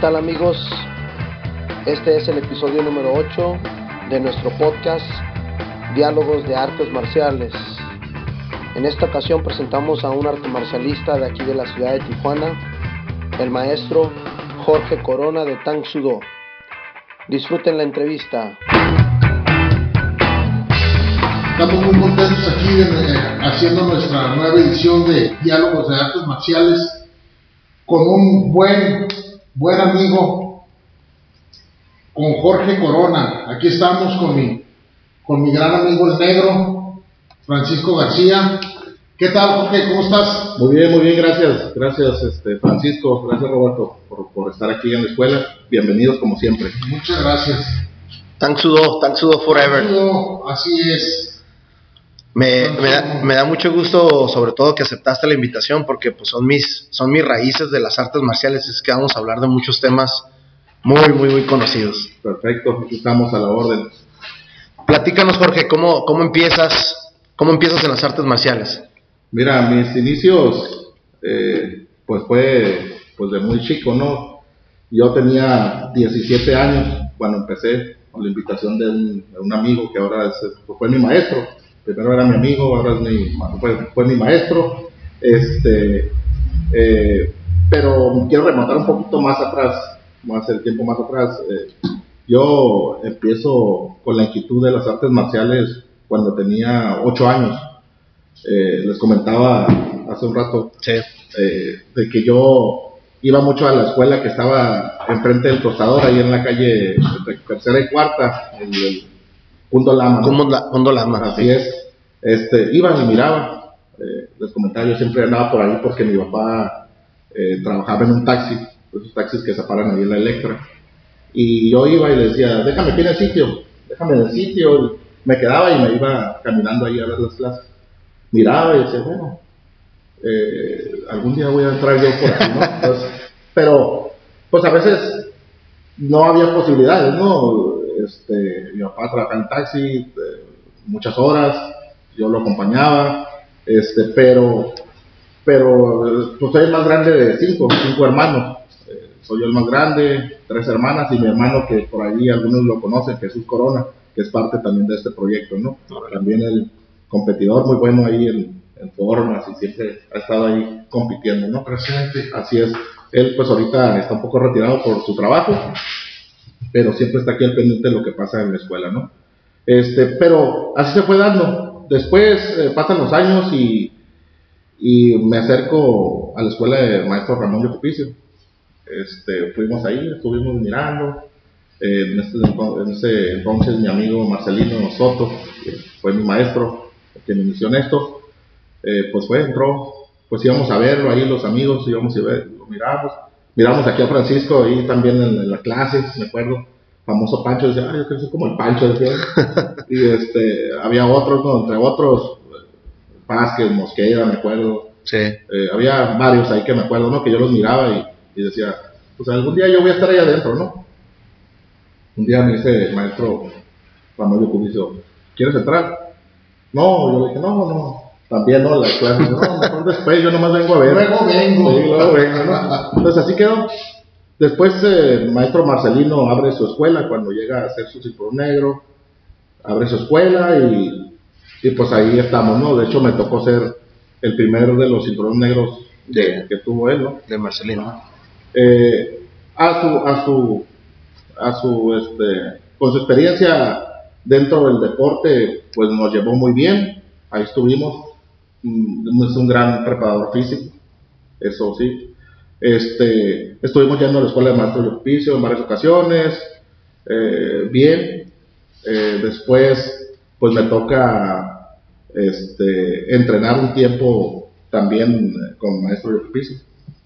tal amigos? Este es el episodio número 8 de nuestro podcast Diálogos de Artes Marciales. En esta ocasión presentamos a un arte marcialista de aquí de la ciudad de Tijuana, el maestro Jorge Corona de Tang Sudo. Disfruten la entrevista. Estamos muy contentos aquí eh, haciendo nuestra nueva edición de Diálogos de Artes Marciales con un buen, buen amigo, con Jorge Corona. Aquí estamos con mi, con mi gran amigo el negro, Francisco García. ¿Qué tal, Jorge? ¿Cómo estás? Muy bien, muy bien, gracias. Gracias, este, Francisco. Gracias, Roberto, por, por estar aquí en la escuela. Bienvenidos, como siempre. Muchas gracias. Tang Sudo, Tang Sudo Forever. Así es. Me, me, da, me, da, mucho gusto, sobre todo, que aceptaste la invitación, porque pues son mis, son mis raíces de las artes marciales. Es que vamos a hablar de muchos temas muy, muy, muy conocidos. Perfecto, aquí estamos a la orden. Platícanos, Jorge, ¿cómo, cómo empiezas, cómo empiezas en las artes marciales? Mira, mis inicios, eh, pues fue, pues de muy chico, ¿no? Yo tenía 17 años cuando empecé con la invitación de un, de un amigo que ahora es, fue mi maestro primero era mi amigo, ahora es mi, fue, mi maestro, este, eh, pero quiero remontar un poquito más atrás, más el tiempo más atrás. Eh, yo empiezo con la inquietud de las artes marciales cuando tenía ocho años. Eh, les comentaba hace un rato de que yo iba mucho a la escuela que estaba enfrente del tostador, ahí en la calle tercera y cuarta, en el Punto Lama. Punto Lama. Así es. Este, iban y miraban. Eh, les comentaba, yo siempre andaba por ahí porque mi papá eh, trabajaba en un taxi, esos taxis que se paran ahí en la Electra. Y yo iba y le decía, déjame aquí el sitio, déjame en el sitio. me quedaba y me iba caminando ahí a ver las clases. Miraba y decía, bueno, eh, algún día voy a entrar yo por ahí, ¿no? pero, pues a veces no había posibilidades, ¿no? Este, mi papá trabajaba en taxi muchas horas, yo lo acompañaba, este, pero, pero pues soy el más grande de cinco, cinco hermanos. Eh, soy el más grande, tres hermanas y mi hermano que por ahí algunos lo conocen, Jesús Corona, que es parte también de este proyecto, ¿no? También el competidor muy bueno ahí en, formas y siempre ha estado ahí compitiendo, ¿no? Presente. Así es. Él pues ahorita está un poco retirado por su trabajo, pero siempre está aquí al pendiente de lo que pasa en la escuela, ¿no? Este, pero así se fue dando después eh, pasan los años y, y, me acerco a la escuela de maestro Ramón Yocupicio. Este, fuimos ahí, estuvimos mirando. Eh, en, este, en, ese entonces mi amigo Marcelino Soto, que fue mi maestro, que me inició en esto, eh, pues fue, entró, pues íbamos a verlo ahí los amigos, íbamos a ver, lo miramos. Miramos aquí a Francisco ahí también en, en la clase, me acuerdo famoso Pancho, decía, ay, yo creo que soy como el Pancho, decía. y este, había otros, ¿no? entre otros, Vázquez, Mosquera, me acuerdo. Sí. Eh, había varios ahí que me acuerdo, ¿no? Que yo los miraba y, y, decía, pues algún día yo voy a estar ahí adentro, ¿no? Un día me dice el maestro Ramón Cubicio, ¿quieres entrar? No, yo le dije, no, no, también no, la clase, no, mejor después, yo nomás vengo a ver. Luego vengo. Sí, luego vengo, ¿no? Entonces así quedó. Después el eh, maestro Marcelino abre su escuela cuando llega a hacer su cinturón negro, abre su escuela y, y, pues ahí estamos, ¿no? De hecho me tocó ser el primero de los cinturones negros de, que tuvo él, ¿no? De Marcelino. Eh, a su, a su, a su, este, con su experiencia dentro del deporte, pues nos llevó muy bien, ahí estuvimos, es un gran preparador físico, eso sí, este, estuvimos yendo a la escuela de maestro de oficio en varias ocasiones, eh, bien. Eh, después, pues me toca este, entrenar un tiempo también con maestro de oficio.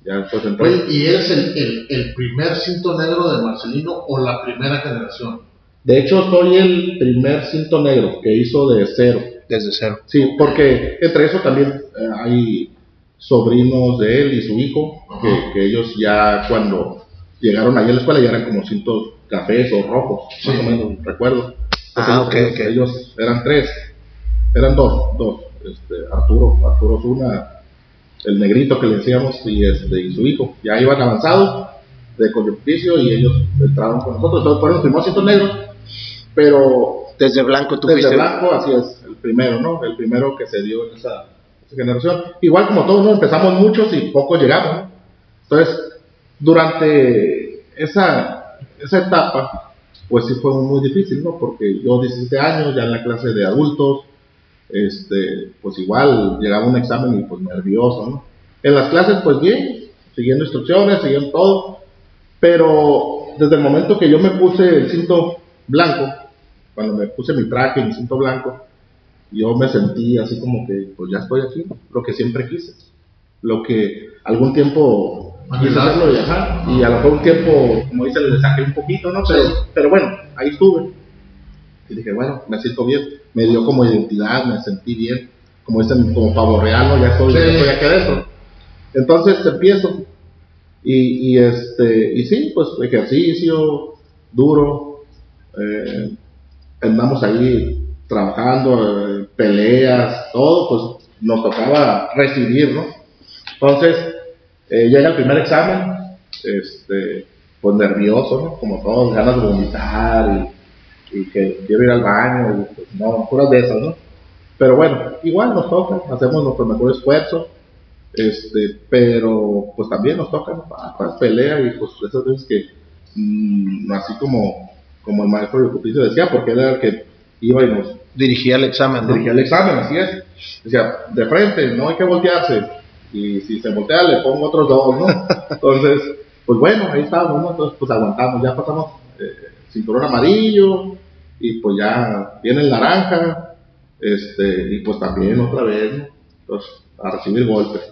Ya Oye, ¿y eres el, el, primer cinto negro de Marcelino o la primera generación? De hecho, soy el primer cinto negro que hizo de cero. Desde cero. Sí, porque entre eso también eh, hay sobrinos de él y su hijo, que, ellos ya cuando llegaron allá a la escuela ya eran como cintos cafés o rojos, más o menos, recuerdo. Ah, ellos, ellos, eran tres, eran dos, dos, este, Arturo, Arturo Zuna, el negrito que le decíamos, y, este, y su hijo, ya iban avanzados, de oficio y ellos entraron con nosotros. Entonces fueron los primeros negros, pero... Desde blanco tú Desde blanco, así es, el primero, ¿no? El primero que se dio en esa, generación. Igual como todos. Empezamos muchos y pocos llegamos, ¿no? Entonces, durante esa, esa etapa, pues sí fue muy difícil, ¿no? Porque yo 17 años, ya en la clase de adultos, este, pues igual llegaba un examen y pues nervioso, ¿no? En las clases, pues bien, siguiendo instrucciones, siguiendo todo, pero desde el momento que yo me puse el cinto blanco, cuando me puse mi traje mi cinto blanco, yo me sentí así como que, pues ya estoy aquí, lo que siempre quise, lo que algún tiempo quise hacerlo y, y a lo mejor un tiempo, como dice, le saqué un poquito, ¿no? Pero, pero bueno, ahí estuve. Y dije, bueno, me siento bien, me dio como identidad, me sentí bien, como dicen, como pavo real, ¿no? Ya estoy, ya estoy aquí adentro. Entonces empiezo, y, y, este, y sí, pues ejercicio duro, eh, andamos ahí trabajando, peleas, todo, pues nos tocaba recibir, ¿no? Entonces, eh, llega el primer examen, este, pues nervioso, ¿no? Como todos, ganas de vomitar y, que quiero ir al baño, pues, no, puras de esas, ¿no? Pero bueno, igual nos toca, hacemos nuestro mejor esfuerzo, este, pero pues también nos toca para pelea y pues esas veces que mm, así como, como el maestro de oficio decía, porque era el que iba y nos dirigía el examen, Dirigía el examen, así es. Decía, de frente, no hay que voltearse. Y si se voltea, le pongo otros dos, ¿no? Entonces, pues bueno, ahí estábamos, ¿no? Entonces, pues aguantamos, ya pasamos eh, cinturón amarillo, y pues ya viene el naranja, este, y pues también otra vez, ¿no? Entonces, a recibir golpes.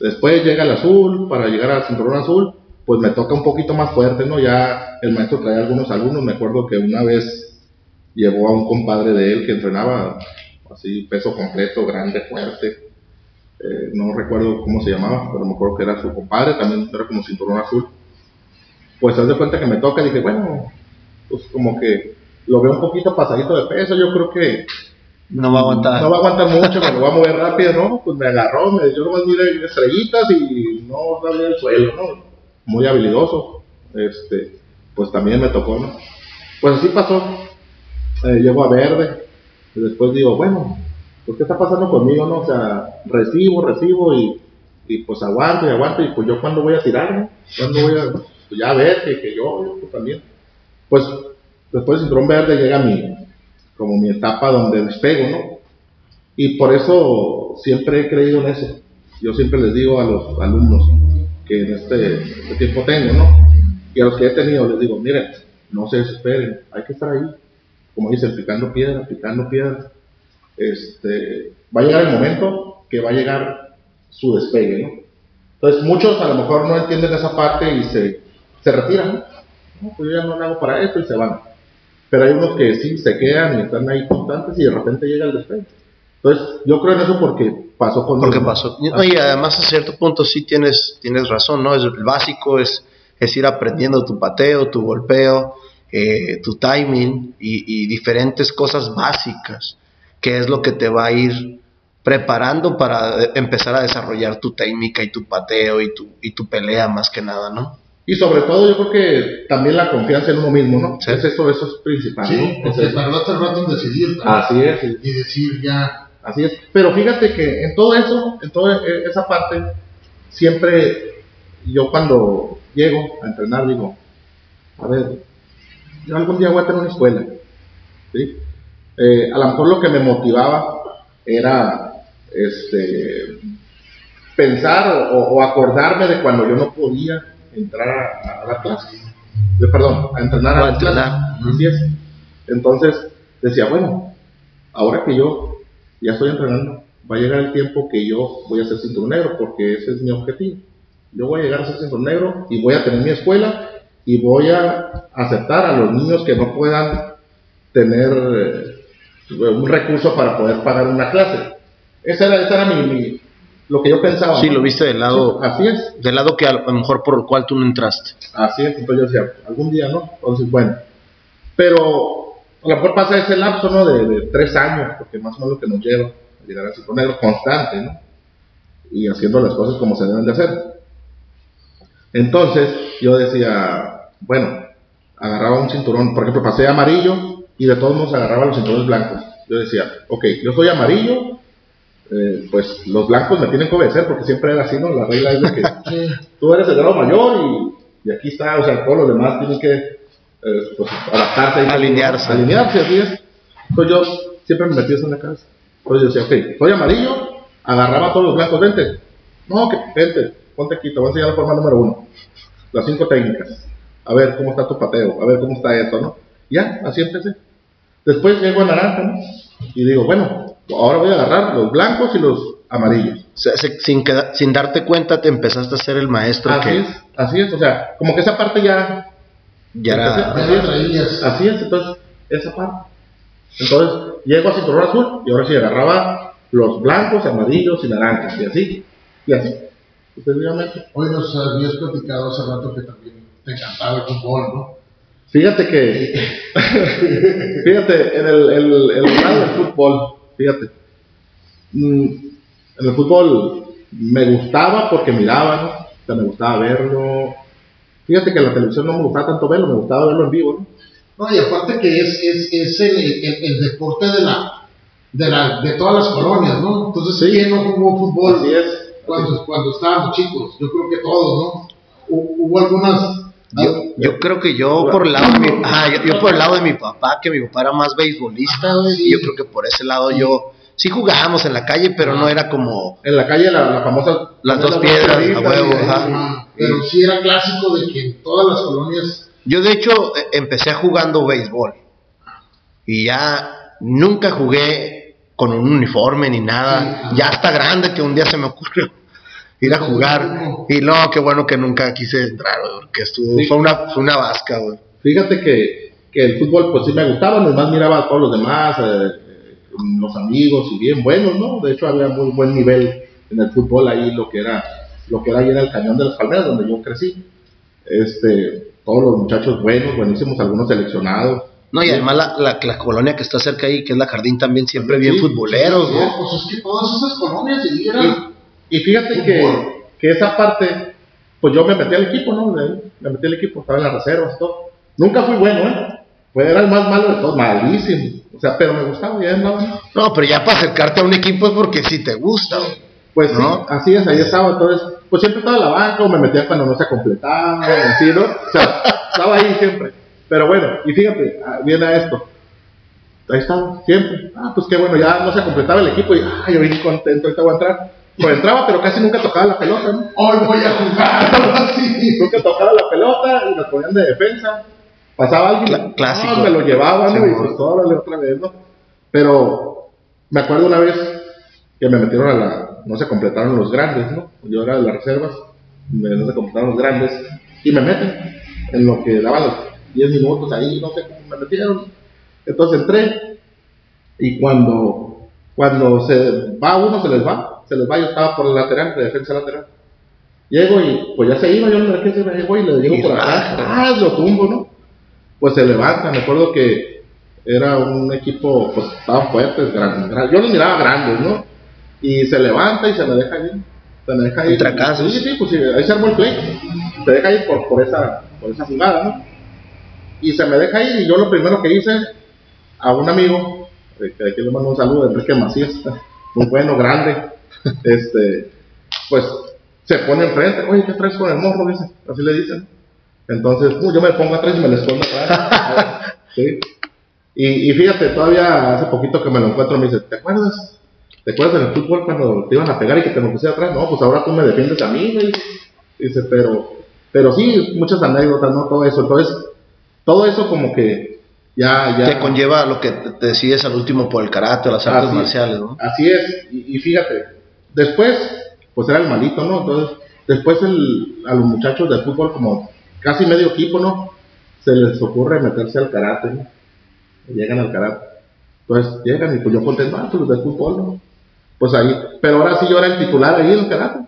Después llega el azul, para llegar al cinturón azul, pues me toca un poquito más fuerte, ¿no? Ya el maestro trae algunos alumnos, me acuerdo que una vez llevó a un compadre de él que entrenaba así, peso completo, grande, fuerte, eh, no recuerdo cómo se llamaba, pero me acuerdo que era su compadre, también era como cinturón azul. Pues se de cuenta que me toca y dije, bueno, pues como que lo veo un poquito pasadito de peso, yo creo que no va a aguantar. No va a aguantar mucho, me lo va a mover rápido, ¿no? Pues me agarró, me, yo nomás miré estrellitas y no sabía el suelo, ¿no? Muy habilidoso. Este, pues también me tocó, ¿no? Pues así pasó. Eh, llego a verde. Y después digo, bueno, pues ¿qué está pasando conmigo, no? O sea, recibo, recibo y, y pues aguanto y aguanto. Y pues yo cuando voy a tirar, ¿no? ¿Cuándo voy a, pues ya a ver que, que yo, yo pues también. Pues después del cinturón verde llega mi, como mi etapa donde despego, ¿no? Y por eso siempre he creído en eso. Yo siempre les digo a los alumnos que en este, este tiempo tengo, ¿no? Y a los que he tenido les digo, miren, no se desesperen, hay que estar ahí. Como dicen, picando piedra, picando piedra. Este, va a llegar el momento que va a llegar su despegue, ¿no? Entonces muchos a lo mejor no entienden esa parte y se, se retiran, ¿no? Pues yo ya no hago para esto y se van pero hay unos que sí se quedan y están ahí constantes y de repente llega el despegue. Entonces, yo creo en eso porque pasó con Porque pasó. y además a cierto punto sí tienes, tienes razón, ¿no? Es, el básico es, es ir aprendiendo tu pateo, tu golpeo, eh, tu timing y, y, diferentes cosas básicas, que es lo que te va a ir preparando para empezar a desarrollar tu técnica y tu pateo y tu, y tu pelea más que nada, ¿no? Y sobre todo yo creo que también la confianza en uno mismo, ¿no? Es eso, eso es principal. Sí, ¿no? porque tardaste el rato en decidir. Así es. Y decir ya. Así es. Pero fíjate que en todo eso, en toda e, esa parte, siempre yo cuando llego a entrenar digo, a ver, yo algún día voy a tener una escuela. ¿sí? Eh, a lo mejor lo que me motivaba era este pensar o, o acordarme de cuando yo no podía entrar a, la clase, de, perdón, a entrenar a, la clase. Así es. Entonces decía, bueno, ahora que yo ya estoy entrenando, va a llegar el tiempo que yo voy a ser cinturón negro, porque ese es mi objetivo. Yo voy a llegar a ser cinturón negro y voy a tener mi escuela y voy a aceptar a los niños que no puedan tener eh, un recurso para poder pagar una clase. Esa era, esa era mi, lo que yo pensaba. Sí, lo viste del lado. así es. Del lado que a lo mejor por el cual tú no entraste. Así es, entonces yo decía, algún día, ¿no? Entonces, bueno. Pero a lo mejor pasa ese lapso, ¿no? De, tres años, porque más o menos lo que nos lleva a llegar a Cinco Negro constante, ¿no? Y haciendo las cosas como se deben de hacer. Entonces, yo decía, bueno, agarraba un cinturón, por ejemplo, pasé amarillo y de todos modos agarraba los cinturones blancos. Yo decía, ok, yo soy amarillo, eh, pues los blancos me tienen que obedecer porque siempre era así, ¿no? La regla es de que tú eres el grado mayor y, y aquí está, o sea, todos los demás tienen que eh, pues, adaptarse. y- Alinearse. Alinearse, así es. Entonces yo siempre me metí eso en la cabeza. Entonces yo decía, ok, soy amarillo, agarraba a todos los blancos, vente. No, que vente, ponte aquí, te voy a enseñar la forma número uno. Las cinco técnicas. A ver cómo está tu pateo, a ver cómo está esto, ¿no? Ya, así empecé. Después llego a naranja, ¿no? Y digo, bueno, ahora voy a agarrar los blancos y los amarillos. O sea, se- sin, queda- sin darte cuenta te empezaste a ser el maestro Así que es, así es, o sea, como que esa parte ya, ya era... Así es, entonces, esa parte. Entonces, llego a cinturón azul y ahora sí agarraba los blancos, amarillos y naranjas, y así, y así. Hoy nos habías platicado hace rato que también encantaba el fútbol, ¿no? Fíjate que, fíjate, en el, el, el del fútbol, fíjate, mm, en el fútbol me gustaba porque miraba, ¿no? O sea, me gustaba verlo. Fíjate que en la televisión no me gustaba tanto verlo, me gustaba verlo en vivo, ¿no? No, y aparte que es, es, es el, el, el deporte de la, de la de todas las colonias, ¿no? Entonces, ¿quién no jugó fútbol Así es. cuando, cuando estábamos chicos? Yo creo que todos, ¿no? Hu- Hubo algunas... Yo, yo creo que yo por el lado de mi, ah, yo, yo por el lado de mi papá, que mi papá era más beisbolista, güey, Sí. yo creo que por ese lado yo sí jugábamos en la calle, pero no era como En la calle, la, la famosa. Las dos la piedras, a huevo, ajá. Pero sí era clásico de que en todas las colonias... Yo de hecho eh, empecé jugando béisbol y ya nunca jugué con un uniforme ni nada. Sí. Ya hasta grande que un día se me ocurrió ir a jugar y no, qué bueno que nunca quise entrar, güey, porque estuvo Sí. fue una fue una vasca, güey. Fíjate que, que el fútbol, pues sí me gustaba, nomás miraba a todos los demás, eh, eh, los amigos, y bien buenos, ¿no? De hecho, había muy buen nivel en el fútbol ahí, lo que era, lo que era ahí en el Cañón de las Palmeras, donde yo crecí. Este, todos los muchachos buenos, buenísimos, algunos seleccionados. No, y además la, la, la colonia que está cerca ahí, que es la Jardín, también siempre bien Sí, futboleros, No, pues es que todas esas colonias eran... Y fíjate que, que esa parte, pues yo me metí al equipo, ¿no? Me metí al equipo, estaba en las reservas y todo. Nunca fui bueno, ¿eh? Pues era el más malo de todos, malísimo. O sea, pero me gustaba, ya. ¿no? No, pero ya para acercarte a un equipo es porque sí te gusta. Pues sí, ¿No? así es, ahí estaba. Entonces, pues siempre estaba en la banca o me metía cuando no se completaba, así, ¿no? O sea, estaba ahí siempre. Pero bueno, y fíjate, ah, viene a esto. Ahí estaba, siempre. Ah, pues qué bueno, ya no se completaba el equipo y, ah, yo bien contento, ahorita voy a entrar. Pues entraba, pero casi nunca tocaba la pelota, ¿no? Hoy voy a jugar, algo así. Nunca tocaba la pelota y nos ponían de defensa. Pasaba alguien, Cla- clásico. no, me lo llevaban, Sí, ¿no? y pues órale otra vez, ¿no? Pero me acuerdo una vez que me metieron a la, no se completaron los grandes, ¿no? Yo era de las reservas, me- no se completaron los grandes, y me meten en lo que daban los 10 minutos ahí, no sé cómo me metieron. Entonces entré, y cuando, cuando se va uno, se les va, se les va, yo estaba por el lateral, de defensa lateral. Llego y pues ya se iba, yo no me quedé, llego y le digo por acá, ah, lo tumbo, ¿no? Pues se levanta, me acuerdo que era un equipo, pues estaban fuertes, grandes, grandes. yo los miraba grandes, ¿no? Y se levanta y se me deja ir, se me deja ir. Un tracazo. Sí, sí, pues sí, ahí se armó el play, se deja ir por, por, esa, por esa jugada, ¿no? Y se me deja ir y yo lo primero que hice, a un amigo, que aquí le mando un saludo, Enrique Macías, muy bueno, grande, este, pues se pone enfrente, oye, ¿qué traes con el morro? Dice, así le dicen. Entonces, uh, yo me pongo atrás y me le escondo atrás. ¿sí? y, y fíjate, todavía hace poquito que me lo encuentro, me dice, ¿te acuerdas? ¿Te acuerdas del fútbol cuando te iban a pegar y que te me puse atrás? No, pues ahora tú me defiendes a mí, dice. Pero, pero sí, muchas anécdotas, ¿no? Todo eso. Entonces, todo eso como que ya, ya. Te conlleva lo que te decides al último por el karate o las artes Así- marciales, ¿no? Así es, y, y fíjate, después, pues era el malito, ¿no? Entonces, después el, a los muchachos del fútbol, como casi medio equipo, ¿no? Se les ocurre meterse al karate, ¿no? Llegan al karate. Entonces, llegan y pues yo contento, ah, pues los del fútbol, ¿no? Pues ahí, pero ahora sí yo era el titular ahí en el karate.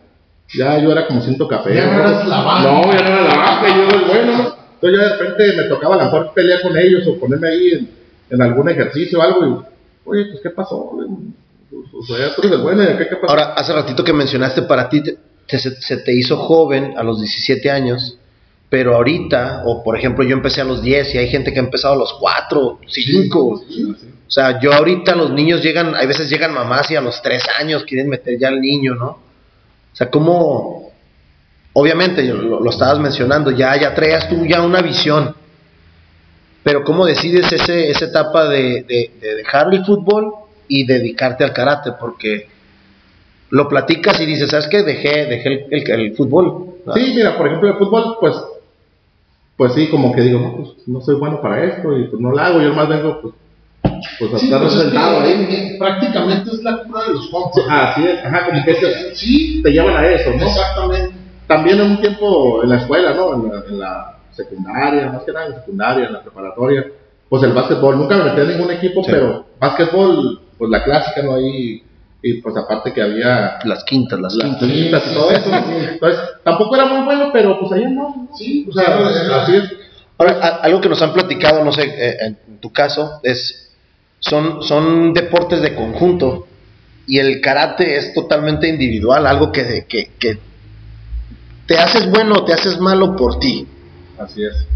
Ya yo era como ciento café. Ya no eras la banca. No, ya no era la banca, yo era el bueno, ¿no? Entonces ya de repente me tocaba a lo mejor pelear con ellos o ponerme ahí en, en algún ejercicio o algo y, oye, pues ¿qué pasó? O sea, tú eres el bueno, ¿y qué, qué pasó? Ahora, hace ratito que mencionaste para ti, te- te- se, te hizo joven a los 17 años, pero ahorita, o por ejemplo, yo empecé a los 10 y hay gente que ha empezado a los 4, 5. O sea, yo ahorita los niños llegan, hay veces llegan mamás y a los 3 años quieren meter ya al niño, ¿no? O sea, como, obviamente, lo, lo estabas mencionando, ya, ya traías tú ya una visión, pero ¿cómo decides ese, esa etapa de, de- de dejar el fútbol y dedicarte al karate? Porque lo platicas y dices, ¿sabes qué? Dejé, dejé el, el- el fútbol. Sí, mira, por ejemplo, el fútbol, pues, pues sí, como que digo, no, pues no soy bueno para esto y pues no lo hago, yo más vengo, pues, pues a Sí, estar pues es que, sentado ahí. eh, prácticamente es la cura de los compas. Así es, ajá, como que te, Sí, te llevan a eso, ¿no? exactamente. También en un tiempo en la escuela, ¿no? En la, en la secundaria, más que nada en la secundaria, en la preparatoria, pues el básquetbol, nunca me metí en ningún equipo, Sí. pero básquetbol, pues la clásica, ¿no? Ahí, y pues aparte que había Las quintas, las, las quintas. quintas y todo eso, entonces tampoco era muy bueno, pero pues ahí no. Sí, O sea, así es. Ahora, a- algo que nos han platicado, no sé, eh, en tu caso, es son, son deportes de conjunto y el karate es totalmente individual, algo que, que, que te haces bueno o te haces malo por ti. Así es.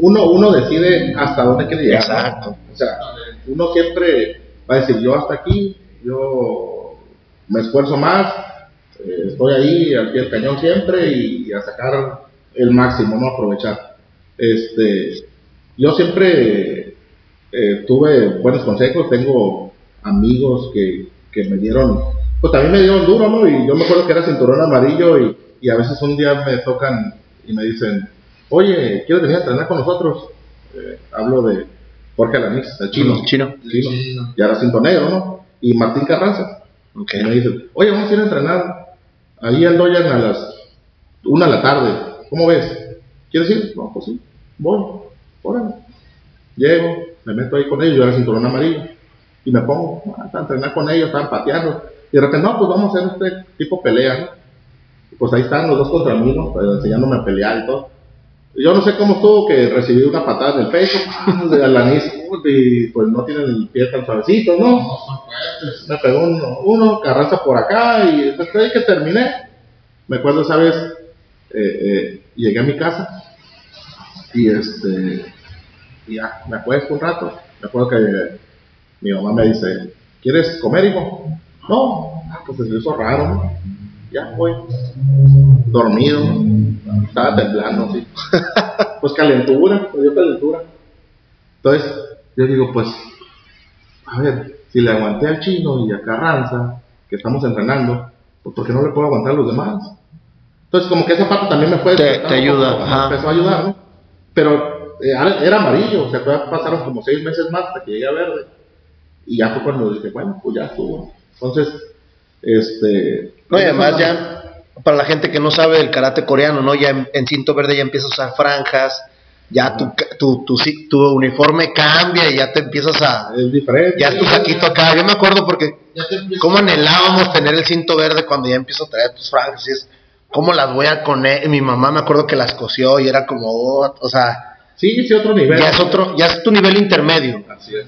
Uno, uno decide hasta dónde quiere llegar. ¿no? Exacto. O sea, uno siempre va a decir, yo hasta aquí, yo me esfuerzo más, eh, estoy ahí al pie del cañón siempre y, y a sacar el máximo, ¿no? Aprovechar. Este, yo siempre eh, tuve buenos consejos, tengo amigos que, que me dieron, pues también me dieron duro, ¿no? Y yo me acuerdo que era cinturón amarillo y, y a veces un día me tocan y me dicen, oye, ¿quieres venir a entrenar con nosotros? Eh, hablo de Jorge Alanís, el chino. Chino. Chino. Chino. Y ahora cinto negro, ¿no? Y Martín Carranza. Y me dicen, oye, vamos a ir a entrenar ahí al Doyan a las una de la tarde. ¿Cómo ves? ¿Quieres ir? No, pues sí, voy. Órale. Llego, me meto ahí con ellos, yo era cinturón amarillo. Y me pongo ah, a entrenar con ellos, estaban pateando. Y de repente, no, pues vamos a hacer este tipo pelea, ¿no? Y pues ahí están los dos contra mí, ¿no? Pues, enseñándome a pelear y todo. Yo no sé cómo estuvo que recibí una patada en el pecho, de Alanis, y pues no tienen el pie tan suavecito, ¿no? No son fuertes. me pegó uno, uno Carranza por acá y después de que terminé, me acuerdo esa vez, eh, eh, llegué a mi casa y este, y ya, me acuesto un rato, me acuerdo que mi mamá me dice, ¿quieres comer, hijo? No, ah, pues se hizo raro, ¿no? Ya voy, dormido, estaba temblando, así. pues calentura, me dio calentura. Entonces, yo digo, pues, a ver, si le aguanté al chino y a Carranza, que estamos entrenando, pues ¿por qué no le puedo aguantar a los demás? Entonces, como que esa parte también me fue... Te- te ayuda, poco, ajá. Me empezó a ayudar, ¿no? Pero eh, era amarillo, o sea, pasaron como seis meses más hasta que llegué a verde. Y ya fue cuando dije, bueno, pues ya estuvo. Entonces, este... No, y además ya, para la gente que no sabe del karate coreano, ¿no? Ya en, en cinto verde ya empiezas a usar franjas, ya tu, ca- tu, tu, tu uniforme cambia y ya te empiezas a... Es diferente. Ya es tu saquito acá. Yo me acuerdo porque Ya te empiezas cómo anhelábamos tener el cinto verde cuando ya empiezo a traer tus franjas y es... ¿Cómo las voy a poner? Mi mamá me acuerdo que las cosió y era como... oh, o sea, Sí, sí, otro nivel. ya es otro... Ya es tu nivel intermedio. Así es.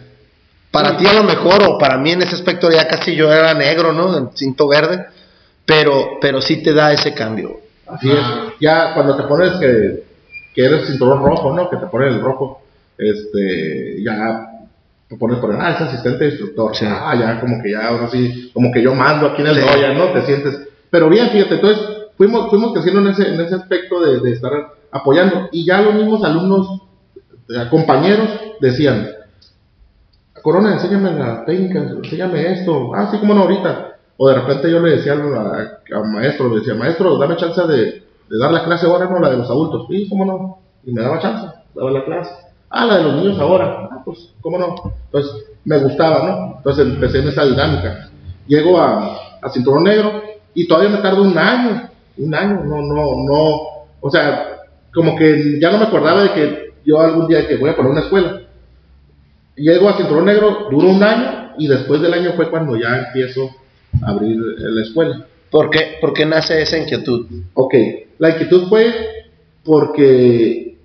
Para ti a lo mejor, o para mí en ese aspecto ya casi yo era negro, ¿no? En cinto verde. Pero, pero sí te da ese cambio. Así es. Ya cuando te pones que, que eres cinturón rojo, ¿no? Que te ponen el rojo, este, ya te pones por ah, es asistente de instructor. Sí. Ah, ya como que ya ahora sí, como que yo mando aquí en el Sí. Doya, ¿no? Te sientes. Pero bien, fíjate, entonces fuimos, fuimos creciendo en ese, en ese aspecto de, de estar apoyando. Y ya los mismos alumnos, eh, compañeros, decían, Corona, enséñame la técnica, enséñame esto. Ah, sí, como no, ahorita. O de repente yo le decía al maestro, le decía, maestro, dame chance de, dar la clase ahora, no la de los adultos. Sí, cómo no. Y me daba chance, daba la clase. Ah, la de los niños ahora. Ah, pues, cómo no. Entonces, me gustaba, ¿no? Entonces empecé en esa dinámica. Llego a, a Cinturón Negro y todavía me tardo un año. Un año, no, no, no. O sea, como que ya no me acordaba de que yo algún día que voy a poner una escuela. Llego a Cinturón Negro, duró un año y después del año fue cuando ya empiezo a abrir la escuela. ¿Por qué, por qué nace esa inquietud? Ok, la inquietud fue porque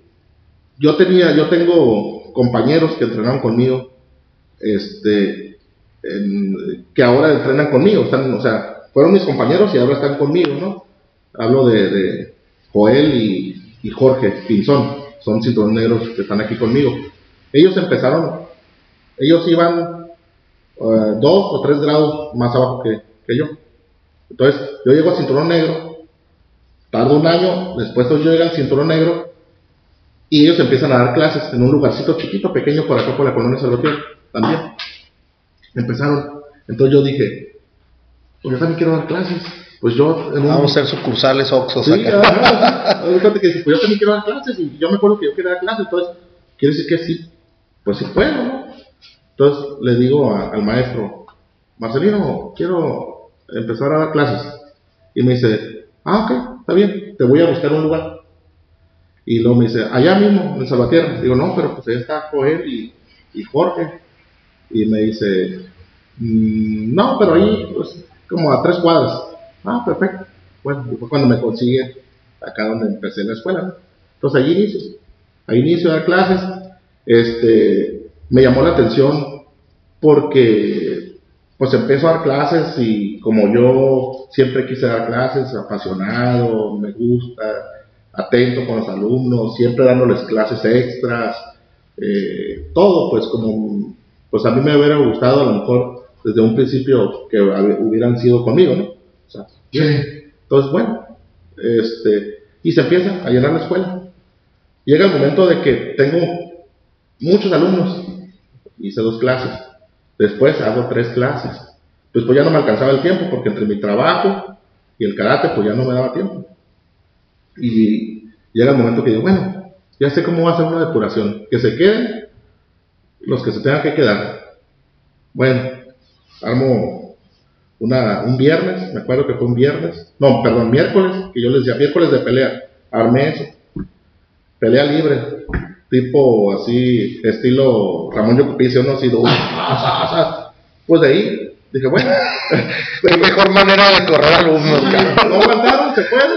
yo tenía, yo tengo compañeros que entrenaron conmigo, este, en- que ahora entrenan conmigo, están, o sea, fueron mis compañeros y ahora están conmigo, ¿no? Hablo de, de Joel y, y Jorge Pinzón, son cinturones negros que están aquí conmigo. Ellos empezaron, ellos iban eh, dos o tres grados más abajo que, que yo. Entonces, yo llego a cinturón negro, tardo un año, después ellos llegan al cinturón negro y ellos empiezan a dar clases en un lugarcito chiquito, pequeño, por acá por la colonia Salvatierra, también. Empezaron. Entonces yo dije, pues yo también quiero dar clases. Pues yo en un... Vamos a ser sucursales Oxos Sí, acá. de cuenta que pues yo también quiero dar clases y yo me acuerdo que yo quería dar clases, entonces quiere decir que sí, pues sí puedo, ¿no? Entonces le digo al maestro, Marcelino, quiero empezar a dar clases. Y me dice, ah, ok, está bien, te voy a buscar un lugar. Y luego me dice, allá mismo, en Salvatierra. Digo, no, pero pues ahí está Joel y, y Jorge. Y me dice, "Mm, no, pero ahí, pues, como a tres cuadras. Ah, perfecto. Bueno, y fue cuando me consigue acá donde empecé la escuela. ¿no? Entonces ahí inicio. Ahí inicio a dar clases. Este, me llamó la atención porque pues empiezo a dar clases y como yo siempre quise dar clases, apasionado, me gusta, atento con los alumnos, siempre dándoles clases extras, eh, todo pues como, pues a mí me hubiera gustado a lo mejor desde un principio que hubieran sido conmigo, ¿no? O sea, entonces, bueno, este, y se empieza a llenar la escuela. Llega el momento de que tengo muchos alumnos, hice dos clases, después hago tres clases, después ya no me alcanzaba el tiempo porque entre mi trabajo y el karate pues ya no me daba tiempo. Y llega el momento que digo, bueno, ya sé cómo va a ser una depuración, que se queden los que se tengan que quedar. Bueno, armo una, un viernes, me acuerdo que fue un viernes, no, perdón, miércoles, que yo les decía, miércoles de pelea, armé eso, pelea libre, tipo así, estilo Ramón Yocupicio, no así, pues de ahí, dije, bueno, Qué mejor manera de correr alumnos, cabrón. no aguantaron, se fueron,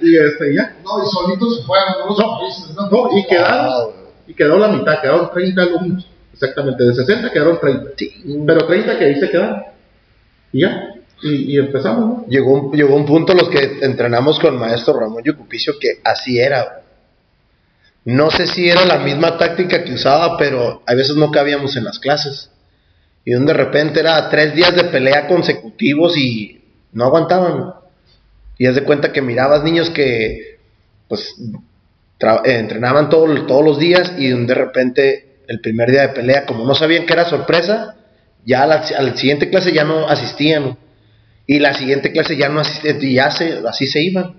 y este, ya, No, y solitos se fueron, no los países, ¿no? no, y quedaron, y quedó la mitad, quedaron 30 alumnos, exactamente, de 60 quedaron 30, pero 30 que ahí se quedaron, y ya, y, y empezamos, ¿no? Llegó un, llegó un punto los que entrenamos con maestro Ramón Yocupicio que así era. No sé si era la misma táctica que usaba, pero a veces no cabíamos en las clases. Y de repente era tres días de pelea consecutivos y no aguantaban. Y haz de cuenta que mirabas niños que pues eh, entrenaban todo- todos los días y de repente el primer día de pelea, como no sabían que era sorpresa, ya a la, siguiente clase ya no asistían. Y la siguiente clase ya no asistían y ya así se iban.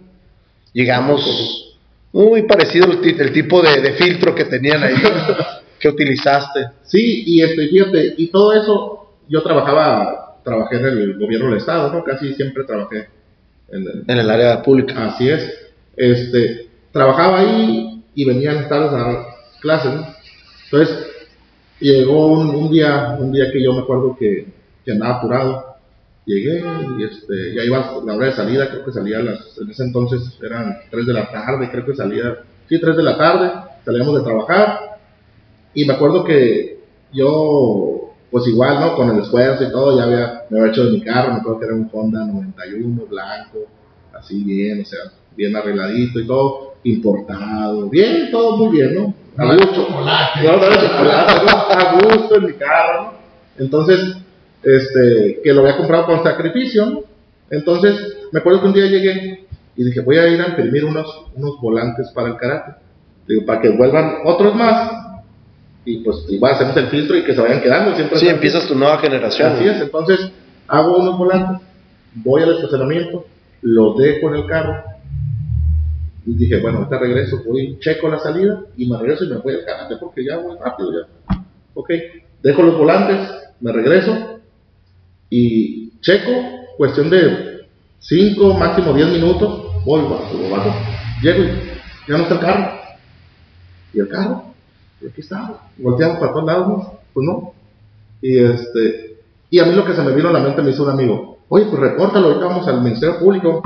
Llegamos muy parecido el, ti- el tipo de, de filtro que tenían ahí, que utilizaste. Sí, y este, fíjate, y todo eso, yo trabajaba, trabajé en el gobierno del estado, ¿no? Casi siempre trabajé en el, En el área pública. así es. Este, trabajaba ahí y venía las tardes a dar clases, ¿no? Entonces, llegó un, un día, un día que yo me acuerdo que, que andaba apurado. Llegué y este, ya iba la hora de salida, creo que salía a las, en ese entonces eran 3 de la tarde, creo que salía, sí, 3 de la tarde, salíamos de trabajar, y me acuerdo que yo, pues igual, ¿no? Con el esfuerzo y todo, ya había, me había hecho de mi carro, me acuerdo que era un Honda 91 blanco, así bien, o sea, bien arregladito y todo, importado, bien, todo muy bien, ¿no? A gusto. chocolate. No, no era chocolate, ¿no? A gusto en mi carro, ¿no? Entonces, este, que lo había comprado con sacrificio, ¿no? Entonces, me acuerdo que un día llegué y dije, voy a ir a imprimir unos, unos volantes para el karate. Digo, para que vuelvan otros más. Y pues igual hacemos el filtro y que se vayan quedando. Siempre Sí, empiezas tu nueva generación. Así es, entonces hago unos volantes, voy al estacionamiento, los dejo en el carro. Y dije, bueno, ahorita regreso, voy, checo la salida y me regreso y me voy al karate porque ya voy rápido ya. Ok, dejo los volantes, me regreso y checo, cuestión de 5, máximo 10 minutos, voy, bajo, bajo, llego y ya no está el carro. ¿Y el carro? Y aquí está, volteamos para todos lados, pues no. Y este, y a mí lo que se me vino a la mente me hizo un amigo, oye, pues repórtalo, ahorita vamos al Ministerio Público.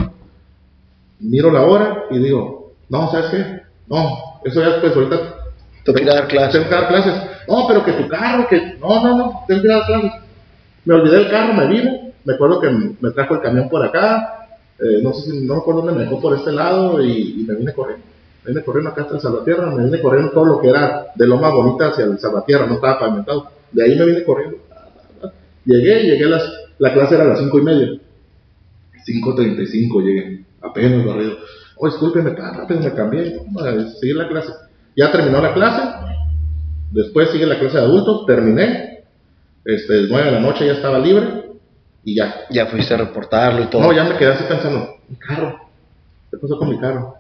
Miro la hora y digo, no, ¿sabes qué? No, eso ya después, ahorita Tengo que dar clases. tengo que dar clases. No, pero que tu carro, que. No, no, no, tengo que dar clases. Me olvidé el carro, me vine. Me acuerdo que me trajo el camión por acá. eh, no sé si, no me acuerdo dónde me dejó por este lado y, me vine corriendo. Me vine corriendo acá hasta el Salvatierra, me vine corriendo todo lo que era de Loma Bonita hacia el Salvatierra, no estaba pavimentado. De ahí me vine corriendo. Llegué, llegué a las, la clase era a las cinco y media. 5.35 llegué, apenas barrido. Oh, discúlpeme, tan rápido me cambié, seguir la clase. Ya terminó la clase, después sigue la clase de adultos, terminé, este, 9 de la noche ya estaba libre y ya. Ya fuiste a reportarlo y todo. No, ya me quedé así pensando, mi carro, ¿qué pasó con mi carro?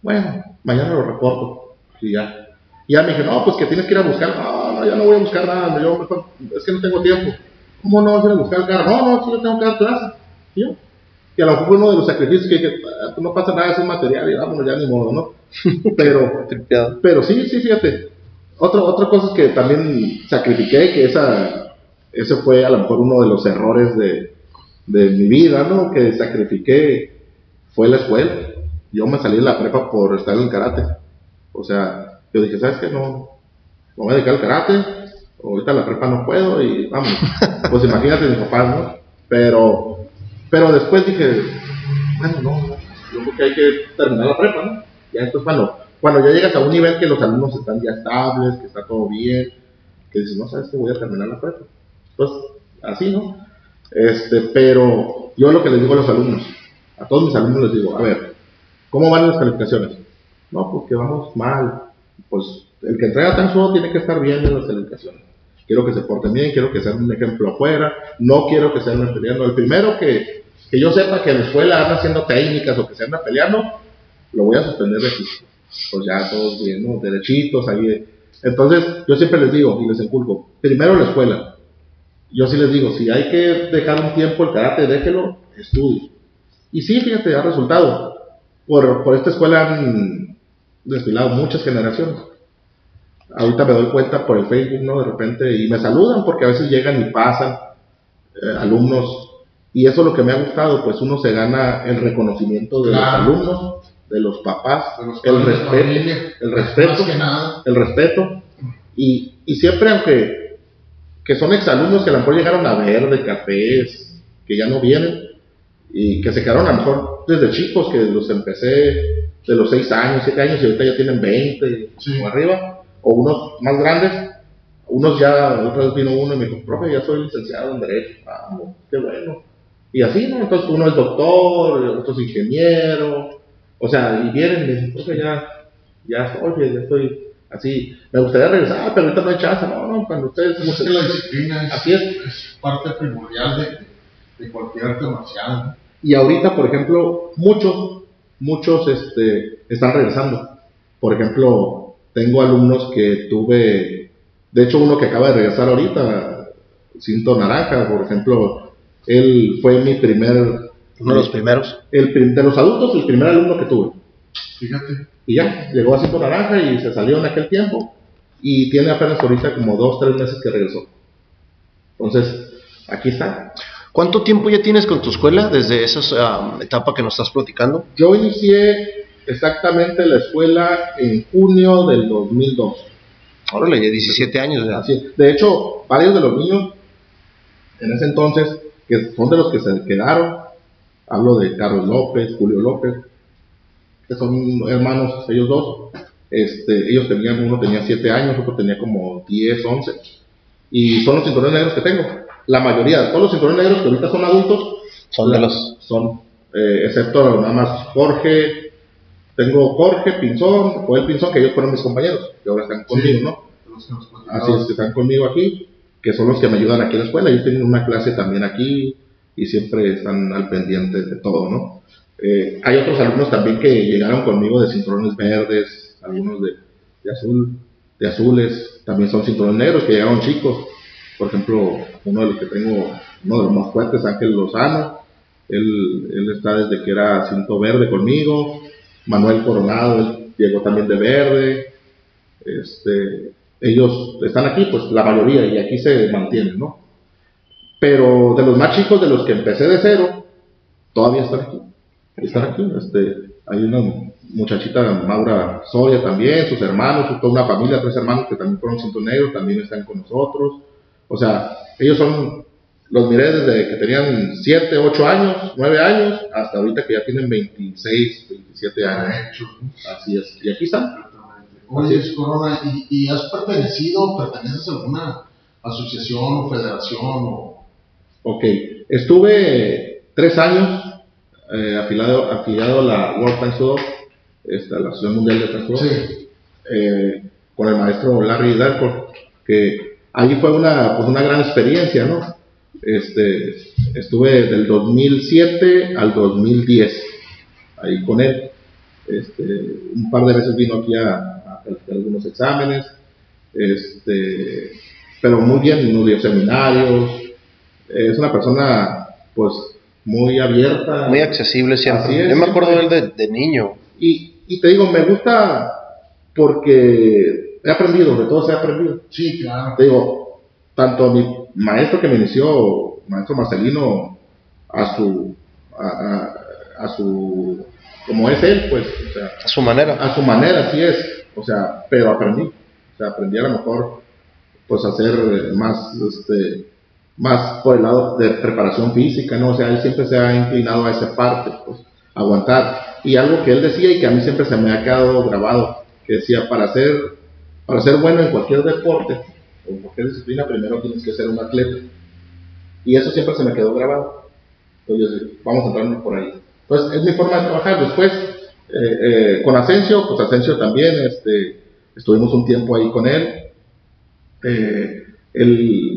Bueno, mañana lo reporto y ya. Y ya me dije, no, pues que tienes que ir a buscar, no, no, ya no voy a buscar nada, yo mejor, es que no tengo tiempo. ¿Cómo no vas a ir a buscar el carro? No, no, sí, yo tengo que dar clase. Y yo, y a lo mejor fue uno de los sacrificios que dije, "Ah, pues no pasa nada, es un material y vámonos ya ni modo, ¿no? Pero, pero sí, sí, fíjate. Otra, otra cosa es que también sacrifiqué, que esa, ese fue a lo mejor uno de los errores de, de mi vida, ¿no? Que sacrifiqué fue la escuela. Yo me salí de la prepa por estar en el karate. O sea, yo dije, ¿sabes qué? No, me voy a dedicar al karate. Ahorita la prepa no puedo y vamos. Pues imagínate mis papás, ¿no? Pero, pero después dije, bueno, no, no, yo creo que hay que terminar la prepa, ¿no? Ya esto es cuando, cuando ya llegas a un nivel que los alumnos están ya estables, que está todo bien, que dices, no sabes que voy a terminar la prepa. Pues así, ¿no? Este, pero yo lo que les digo a los alumnos, a todos mis alumnos les digo, a ver, ¿cómo van las calificaciones? No, pues que vamos mal. Pues el que entrega tan solo tiene que estar bien en las calificaciones. Quiero que se porten bien, quiero que sean un ejemplo afuera, no quiero que se anden peleando. El primero que, que yo sepa que en la escuela anda haciendo técnicas o que se anda peleando, lo voy a suspender de aquí. Pues ya todos bien, ¿no? Derechitos ahí. Entonces, yo siempre les digo y les inculco, primero la escuela. Yo sí les digo, si hay que dejar un tiempo el karate, déjelo, estudie. Y sí, fíjate, ha resultado. Por, por esta escuela han desfilado muchas generaciones. Ahorita me doy cuenta por el Facebook, ¿no? De repente, y me saludan porque a veces llegan y pasan eh, alumnos. Y eso es lo que me ha gustado, pues uno se gana el reconocimiento de Claro. los alumnos, de los papás, De los el respeto, el respeto, que nada. el respeto. Y, y siempre, aunque que son exalumnos que a lo mejor llegaron a ver de cafés, que ya no vienen, y que se quedaron a lo mejor desde chicos, que los empecé de los 6 años, 7 años, y ahorita ya tienen 20 Sí. o arriba, o unos más grandes, unos ya, otra vez vino uno y me dijo, profe, ya soy licenciado en Derecho, ah, qué bueno. Y así, ¿no? Entonces uno es doctor, otro es ingeniero, o sea, y vienen y me dicen, profe, ya, ya estoy, ya estoy así. Me gustaría regresar, pero ahorita no hay chance, no, no, cuando ustedes... Es que la disciplina es, Así es. es parte primordial de, de cualquier arte marcial. Y ahorita, por ejemplo, muchos, muchos este, están regresando. Por ejemplo, tengo alumnos que tuve, de hecho uno que acaba de regresar ahorita, Cinto Naranja, por ejemplo, él fue mi primer, Uno de los primeros. el, prim- de los adultos, el primer alumno que tuve. Fíjate. Y ya, llegó a Cinto Naranja y se salió en aquel tiempo. Y tiene apenas ahorita como dos, tres meses que regresó. Entonces, aquí está. ¿Cuánto tiempo ya tienes con tu escuela desde esa ah, etapa que nos estás platicando? Yo inicié exactamente la escuela en junio del 2002. Órale, ya 17 años ya. Así. De hecho, varios de los niños en ese entonces, que son de los que se quedaron, hablo de Carlos López, Julio López, que son hermanos, ellos dos, este, ellos tenían, uno tenía 7 años, otro tenía como 10, 11, y son los cinturones negros que tengo. La mayoría, todos los cinturones negros que ahorita son adultos, Son de los... son, eh, excepto nada más Jorge, tengo Jorge Pinzón, Joel Pinzón, que ellos fueron mis compañeros, que ahora están conmigo, ¿no? Los Así es, que están conmigo aquí, que son los que me ayudan aquí en la escuela. Ellos tienen una clase también aquí y siempre están al pendiente de todo, ¿no? Eh, hay otros alumnos también que llegaron conmigo de cinturones verdes, algunos de, azul, de azules, también son cinturones negros que llegaron chicos. Por ejemplo, uno de los que tengo, uno de los más fuertes, Ángel Lozano, él, él está desde que era cinto verde conmigo. Manuel Coronado, él llegó también de verde. Este, ellos están aquí, pues la mayoría, y aquí se mantienen, ¿no? Pero de los más chicos, de los que empecé de cero, todavía están aquí. Están aquí. Este, hay una muchachita, Maura Soria también, sus hermanos, toda una familia, tres hermanos que también fueron cintos negros, también están con nosotros. O sea, ellos son los miré desde que tenían 7, 8 años, 9 años, hasta ahorita que ya tienen 26, 27 años. Hecho. Así es. Y aquí están. Oye, es Corona, ¿y, ¿y has pertenecido, perteneces a alguna asociación o federación o...? Ok. Estuve 3 años eh, afiliado, afiliado a la World Judo, esta, la Asociación Mundial de Judo, Sí. eh, con el maestro Larry Darko, que allí fue una, pues una gran experiencia, ¿no? Este, estuve del 2007 al 2010 ahí con él. Este, un par de veces vino aquí a, a calificar algunos exámenes, este, pero muy bien, nos dio seminarios. Es una persona, pues, muy abierta. Muy accesible siempre. Es, Yo me acuerdo de él de, de niño. Y, y te digo, me gusta porque he aprendido, de todo se ha aprendido. Sí, claro. Te digo, tanto mi maestro que me inició, maestro Marcelino, a su, a, a- a su, como es él, pues, o sea, A su manera. a su manera, así es, o sea, pero aprendí, o sea, aprendí a lo mejor, pues, a hacer eh, más, este, más por el lado de preparación física, ¿no? O sea, él siempre se ha inclinado a esa parte, pues, aguantar. Y algo que él decía y que a mí siempre se me ha quedado grabado, que decía, para ser, para ser bueno en cualquier deporte, o en cualquier disciplina, primero tienes que ser un atleta. Y eso siempre se me quedó grabado. Entonces, vamos a entrarnos por ahí. Entonces, es mi forma de trabajar. Después, eh, eh, con Asensio, pues Asensio también, este, estuvimos un tiempo ahí con él. Eh, él,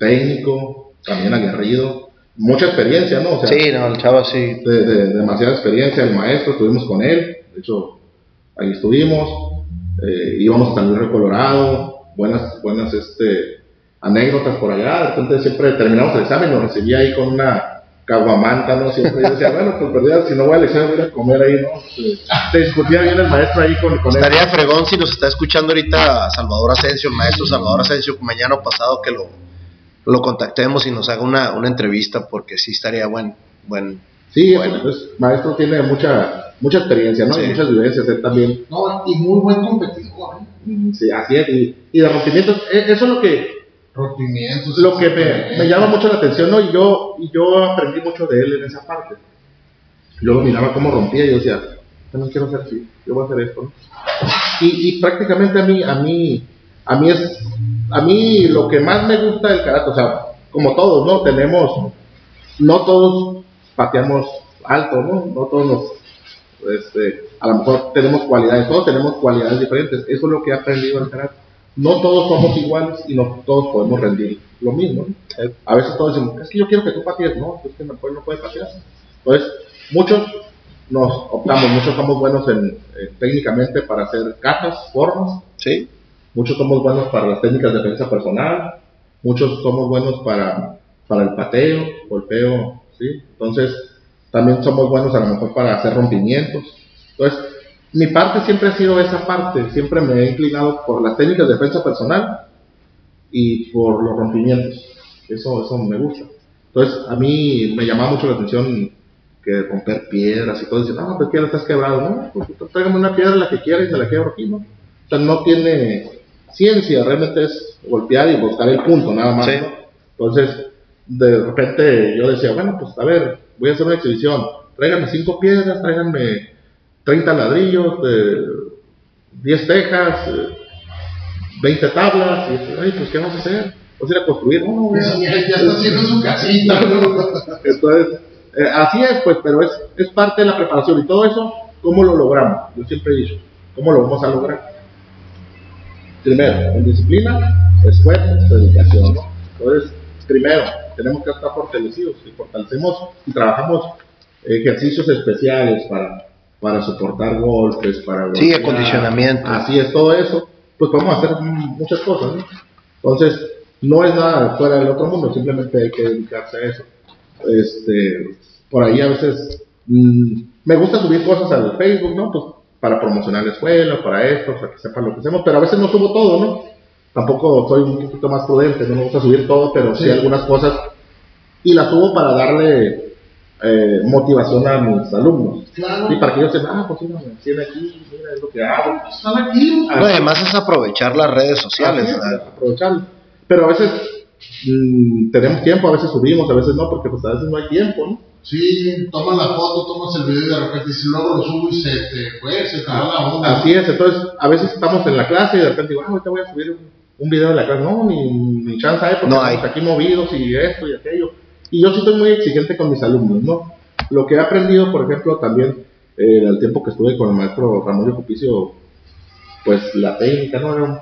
técnico, también aguerrido, mucha experiencia, ¿no? O sea, Sí, no, el chavo sí. de, de- demasiada experiencia, el maestro, estuvimos con él, de hecho, ahí estuvimos, eh, íbamos a San Luis Colorado, buenas, buenas este, anécdotas por allá, de repente siempre terminamos el examen, nos recibía ahí con una caguamanta, ¿no? Siempre yo decía, bueno, pues perdida, si no voy al examen voy a a comer ahí, ¿no? Se, se discutía bien el maestro ahí con, con él. Estaría fregón si nos está escuchando ahorita Salvador Asensio, el maestro Salvador Asensio, mañana o pasado que lo, lo contactemos y nos haga una, una entrevista, porque sí estaría buen, buen. Sí, Bueno. pues, maestro tiene mucha, mucha experiencia, ¿no? Sí. Y muchas vivencias, él también No, y muy buen competidor, ¿eh? Sí, así es. Y, y de rompimientos, e- eso es lo que, Rompimientos. lo que me, me llama mucho la atención, ¿no? Y yo, y yo aprendí mucho de él en esa parte. Yo lo miraba cómo rompía y yo decía, yo no quiero hacer así, yo voy a hacer esto, ¿no? Y, y prácticamente a mí, a mí, a mí es, a mí lo que más me gusta del karate, o sea, como todos, ¿no? Tenemos, no todos pateamos alto, ¿no? No todos nos, este, a lo mejor tenemos cualidades, todos tenemos cualidades diferentes. Eso es lo que he aprendido en karate. No todos somos iguales y no todos podemos rendir lo mismo. ¿no? A veces todos decimos, es que yo quiero que tú patees, no, es que no puede, no puede patear. Entonces, muchos nos optamos, muchos somos buenos en, eh, técnicamente para hacer catas, formas, Sí. Muchos somos buenos para las técnicas de defensa personal, muchos somos buenos para, para el pateo, golpeo, ¿sí? Entonces, también somos buenos a lo mejor para hacer rompimientos. Entonces, mi parte siempre ha sido esa parte, siempre me he inclinado por las técnicas de defensa personal y por los rompimientos. Eso, eso me gusta. Entonces, a mí me llamaba mucho la atención que romper piedras y todo, decir, no, pues piedra estás quebrado, ¿no? Pues tráigame una piedra la que quiera y me la quiebro aquí. O sea, no tiene ciencia, realmente es golpear y buscar el punto, nada más, Sí. ¿no? Entonces, de repente yo decía, bueno, pues a ver, voy a hacer una exhibición, tráiganme cinco piedras, tráiganme 30 ladrillos, de 10 tejas, eh, 20 tablas, y ay, pues ¿qué vamos a hacer? Vamos a ir a construir, no, no, voy a- Sí, ya, ya está haciendo su casita, entonces, eh, así es, pues, pero es, es parte de la preparación y todo eso, ¿cómo lo logramos? Yo siempre he dicho, ¿cómo lo vamos a lograr? Primero, en disciplina, esfuerzo, dedicación, ¿no? Entonces, primero, tenemos que estar fortalecidos y fortalecemos y trabajamos ejercicios especiales para, para soportar golpes, para Sí, golpear. acondicionamiento. Así es, todo eso, pues podemos hacer muchas cosas, ¿no? Entonces, no es nada fuera del otro mundo, simplemente hay que dedicarse a eso. Este, por ahí a veces mm, me gusta subir cosas al Facebook, ¿no? Pues para promocionar la escuela, para esto, para que sepan lo que hacemos, pero a veces no subo todo, ¿no? Tampoco soy un poquito más prudente, no me gusta subir todo, pero sí, Sí. algunas cosas. Y las subo para darle eh, motivación a mis alumnos. Claro. Y para que ellos sepan, ah, pues sí, me aquí, mira, es lo que hago. Están aquí. No, además es aprovechar las redes sociales. Es. Pero a veces mm, tenemos tiempo, a veces subimos, a veces no, porque pues a veces no hay tiempo, ¿no? Sí, tomas la foto, tomas el video y de repente si luego lo subo y se te fue, se te va la onda. Así es, entonces a veces estamos en la clase y de repente digo, ah, ahorita voy a subir un, un video de la clase. No, ni, ni chance hay porque No hay. estamos aquí movidos y esto y aquello. Y yo sí estoy muy exigente con mis alumnos, ¿no? Lo que he aprendido, por ejemplo, también eh, el tiempo que estuve con el maestro Ramón Jupicio, pues la técnica, ¿no? Era, un-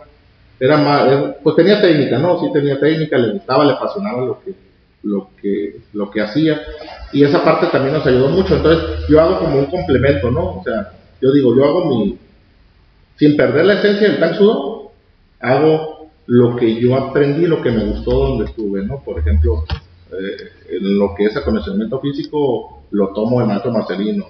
era más, pues tenía técnica, ¿no? Sí tenía técnica, le gustaba, le apasionaba lo que, lo que, lo que hacía. Y esa parte también nos ayudó mucho. Entonces, yo hago como un complemento, ¿no? O sea, yo digo, yo hago mi, sin perder la esencia del Tang Sudo, hago lo que yo aprendí, lo que me gustó donde estuve, ¿no? Por ejemplo, eh, en lo que es acondicionamiento físico, lo tomo de maestro Marcelino.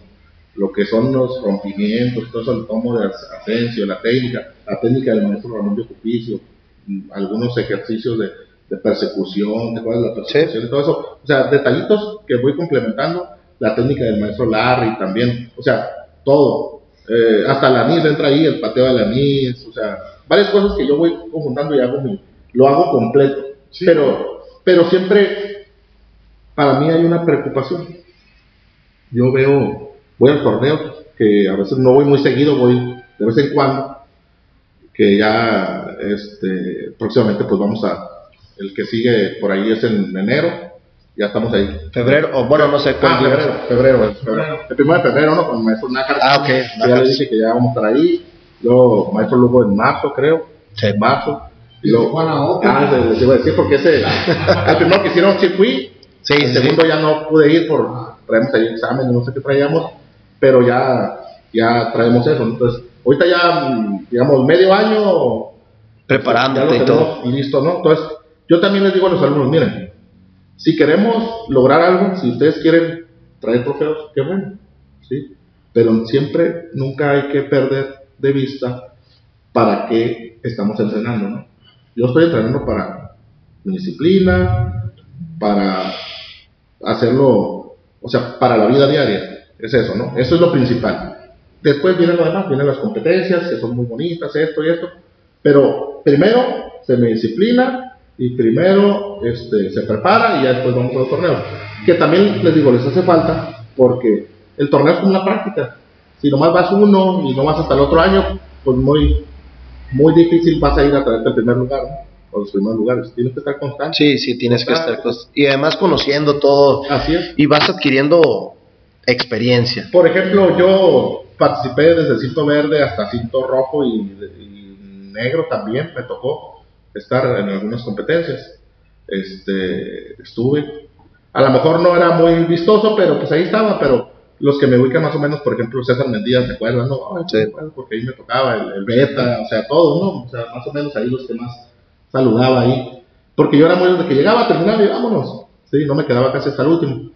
Lo que son los rompimientos, todo eso lo tomo de Asensio, la técnica, la técnica del maestro Ramón de Cupicio, mm, algunos ejercicios de, de persecución, ¿te acuerdas de la persecución y todo eso? O sea, detallitos que voy complementando, la técnica del maestro Larry también, o sea, todo. Eh, hasta el anís entra ahí, el pateo del anís, o sea, varias cosas que yo voy conjuntando y hago mi, lo hago completo. Sí. Pero, pero siempre, para mí hay una preocupación. Yo veo, voy al torneo, que a veces no voy muy seguido, voy de vez en cuando, que ya este, próximamente pues vamos a, el que sigue por ahí es en enero, ya estamos ahí. Febrero, o bueno, no sé cuál Ah, febrero, febrero, el, febrero. El primero de febrero, ¿no? Con el maestro Nácar. Ah, ok, Que Ya Nácar, le dije que ya vamos a estar ahí. Luego, maestro Lugo en marzo, creo. Sí. En marzo. Y Tijuana Open. Ah, te iba a decir porque ese, el primero que hicieron sí fui. Sí, el segundo sí. ya no pude ir por, traemos ahí examen, no sé qué traíamos, pero ya, ya traemos eso. Entonces, ahorita ya, digamos, medio año ya lo Preparándote y todo. listo, ¿no? Entonces, yo también les digo a los alumnos, miren, si queremos lograr algo, si ustedes quieren traer trofeos, qué bueno, ¿sí? Pero siempre, nunca hay que perder de vista para qué estamos entrenando, ¿no? Yo estoy entrenando para mi disciplina, para hacerlo, o sea, para la vida diaria, es eso, ¿no? Eso es lo principal. Después viene lo demás, vienen las competencias, que son muy bonitas, esto y esto, pero primero se me disciplina y primero este, se prepara y ya después vamos a los torneos. Que también les digo, les hace falta porque el torneo es como una práctica. Si nomás vas uno y no vas hasta el otro año, pues muy, muy difícil vas a ir a traerte el primer lugar, ¿no? o los primeros lugares. Tienes que estar constante. Sí, sí, tienes que estar. cos- Y además conociendo todo. Así es. Y vas adquiriendo experiencia. Por ejemplo, yo participé desde cinto verde hasta cinto rojo y, y negro también, me tocó estar en algunas competencias. Este, estuve. A lo mejor no era muy vistoso, pero pues ahí estaba, pero los que me ubican más o menos, por ejemplo, César Mendía, ¿te acuerdas? No, Ay, Sí. porque ahí me tocaba el, el beta, o sea, todo, ¿no? O sea, más o menos ahí los que más saludaba ahí. Porque yo era muy de que llegaba, terminaba y vámonos. Sí, no me quedaba casi hasta el último.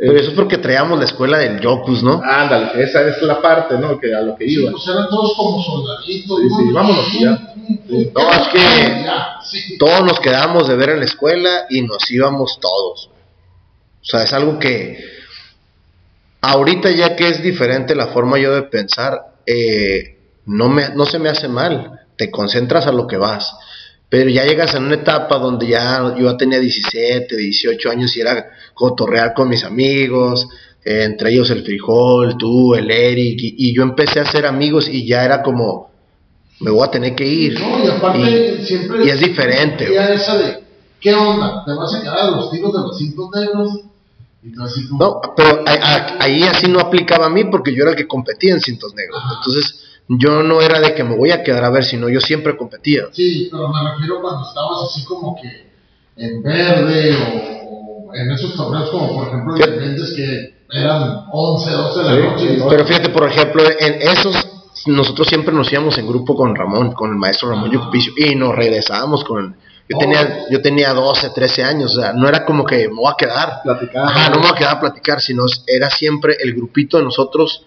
Pero eso es porque traíamos la escuela del Yokus, ¿no? Ándale, esa es la parte, ¿no? Que a lo que Sí, iba. pues eran todos como soldaditos. Sí, sí, vámonos, ya. Sí. No, es que-. Todos nos quedábamos de ver en la escuela y nos íbamos todos. O sea, es algo que ahorita ya que es diferente la forma yo de pensar, eh, no, me, no se me hace mal. Te concentras a lo que vas. Pero ya llegas en una etapa donde ya yo tenía 17, 18 años y era cotorrear con mis amigos, eh, entre ellos el frijol, tú, el Eric, y, y yo empecé a hacer amigos y ya era como, me voy a tener que ir. No, y aparte Y- siempre. y es diferente, Ya esa de, ¿qué onda? ¿Te vas a quedar a los tiros de los cintos negros? Y tú así como. No, pero a- a- ahí así no aplicaba a mí porque yo era el que competía en cintos negros. Entonces, yo no era de que me voy a quedar a ver, sino yo siempre competía. Sí, pero me refiero cuando estabas así como que en verde o, o en esos torneos como por ejemplo Méndez que eran 11, 12 de la noche. sí. Pero fíjate, por ejemplo, en esos, nosotros siempre nos íbamos en grupo con Ramón, con el maestro Ramón Ajá. Yucupicio, y nos regresábamos con... Yo, Oh. tenía, yo tenía 12, 13 años, o sea, no era como que me voy a quedar. Platicar. Ajá, no me voy a quedar a platicar, sino era siempre el grupito de nosotros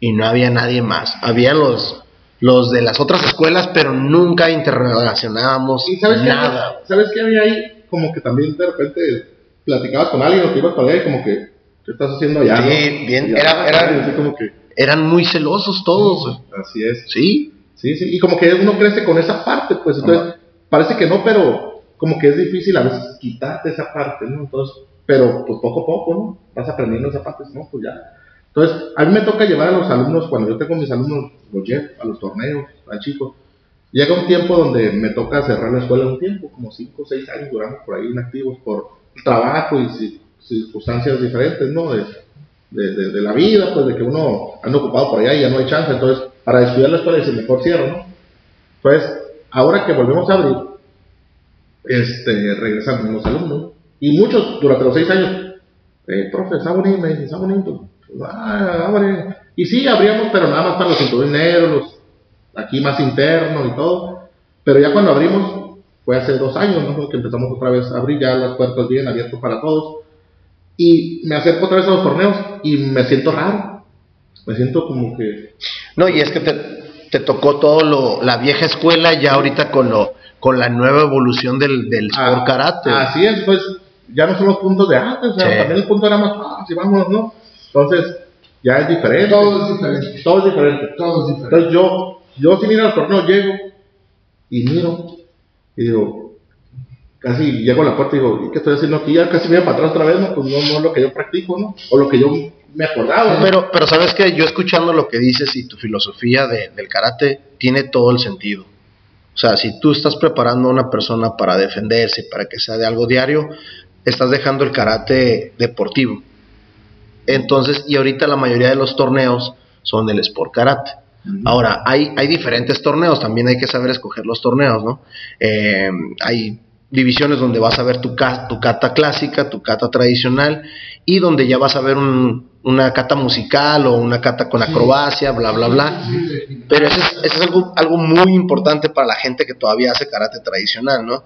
y no había nadie más. Habían los, los de las otras escuelas, pero nunca interrelacionábamos ¿Y sabes nada. había- ¿sabes qué había ahí? Como que también de repente platicabas con alguien o te ibas para allá y como que, ¿qué estás haciendo allá? Sí, no? bien, era- era- así como que, Eran muy celosos todos. así es. Sí, Sí, sí, y como que uno crece con esa parte, pues entonces parece que no, pero como que es difícil a veces quitarte esa parte, ¿no? Entonces, pero pues poco a poco, ¿no? Vas aprendiendo esa parte, no, pues ya. Entonces, a mí me toca llevar a los alumnos, cuando yo tengo mis alumnos, los llevo a los torneos, a chicos. Llega un tiempo donde me toca cerrar la escuela un tiempo, como 5 o 6 años duramos por ahí inactivos por trabajo y circunstancias diferentes, ¿no? De, de, de, la vida, pues de que uno anda ocupado por allá y ya no hay chance. Entonces, para descuidar la escuela, dice mejor cierro, ¿no? Entonces, ahora que volvemos a abrir, este, regresan los alumnos. Y muchos, durante los seis años, eh, profe, está bonito, me dice, está bonito. Ah, abre. Y sí, abríamos, pero nada más para los ingenieros, los aquí más internos y todo. Pero ya cuando abrimos, fue hace dos años, ¿no? Que empezamos otra vez a abrir ya las puertas bien abiertas para todos. Y me acerco otra vez a los torneos y me siento raro. Me siento como que... No, y es que te, te tocó todo lo, la vieja escuela ya ahorita con lo con la nueva evolución del, del ah, sport karate. Así es, pues ya no son los puntos de antes, o sea, también el punto era más fácil, vamos, ¿no? Entonces, ya es diferente. Todo es diferente. Todo es diferente. Todo es diferente. Entonces yo, yo si miro al torneo, llego y miro y digo, casi llego a la puerta y digo, qué estoy haciendo aquí? Ya casi me voy para atrás otra vez, ¿no? Pues no, no es lo que yo practico, ¿no? O lo que yo me acordaba. Pero, pero sabes que yo escuchando lo que dices y tu filosofía de, del karate tiene todo el sentido. O sea, si tú estás preparando a una persona para defenderse, para que sea de algo diario, estás dejando el karate deportivo. Entonces, y ahorita la mayoría de los torneos son del sport karate. Ahora, hay, hay diferentes torneos, también hay que saber escoger los torneos, ¿no? Eh, hay divisiones donde vas a ver tu, tu kata clásica, tu kata tradicional, y donde ya vas a ver una kata musical o una kata con acrobacia, bla, bla, bla. Pero eso es, algo, algo muy importante para la gente que todavía hace karate tradicional, ¿no?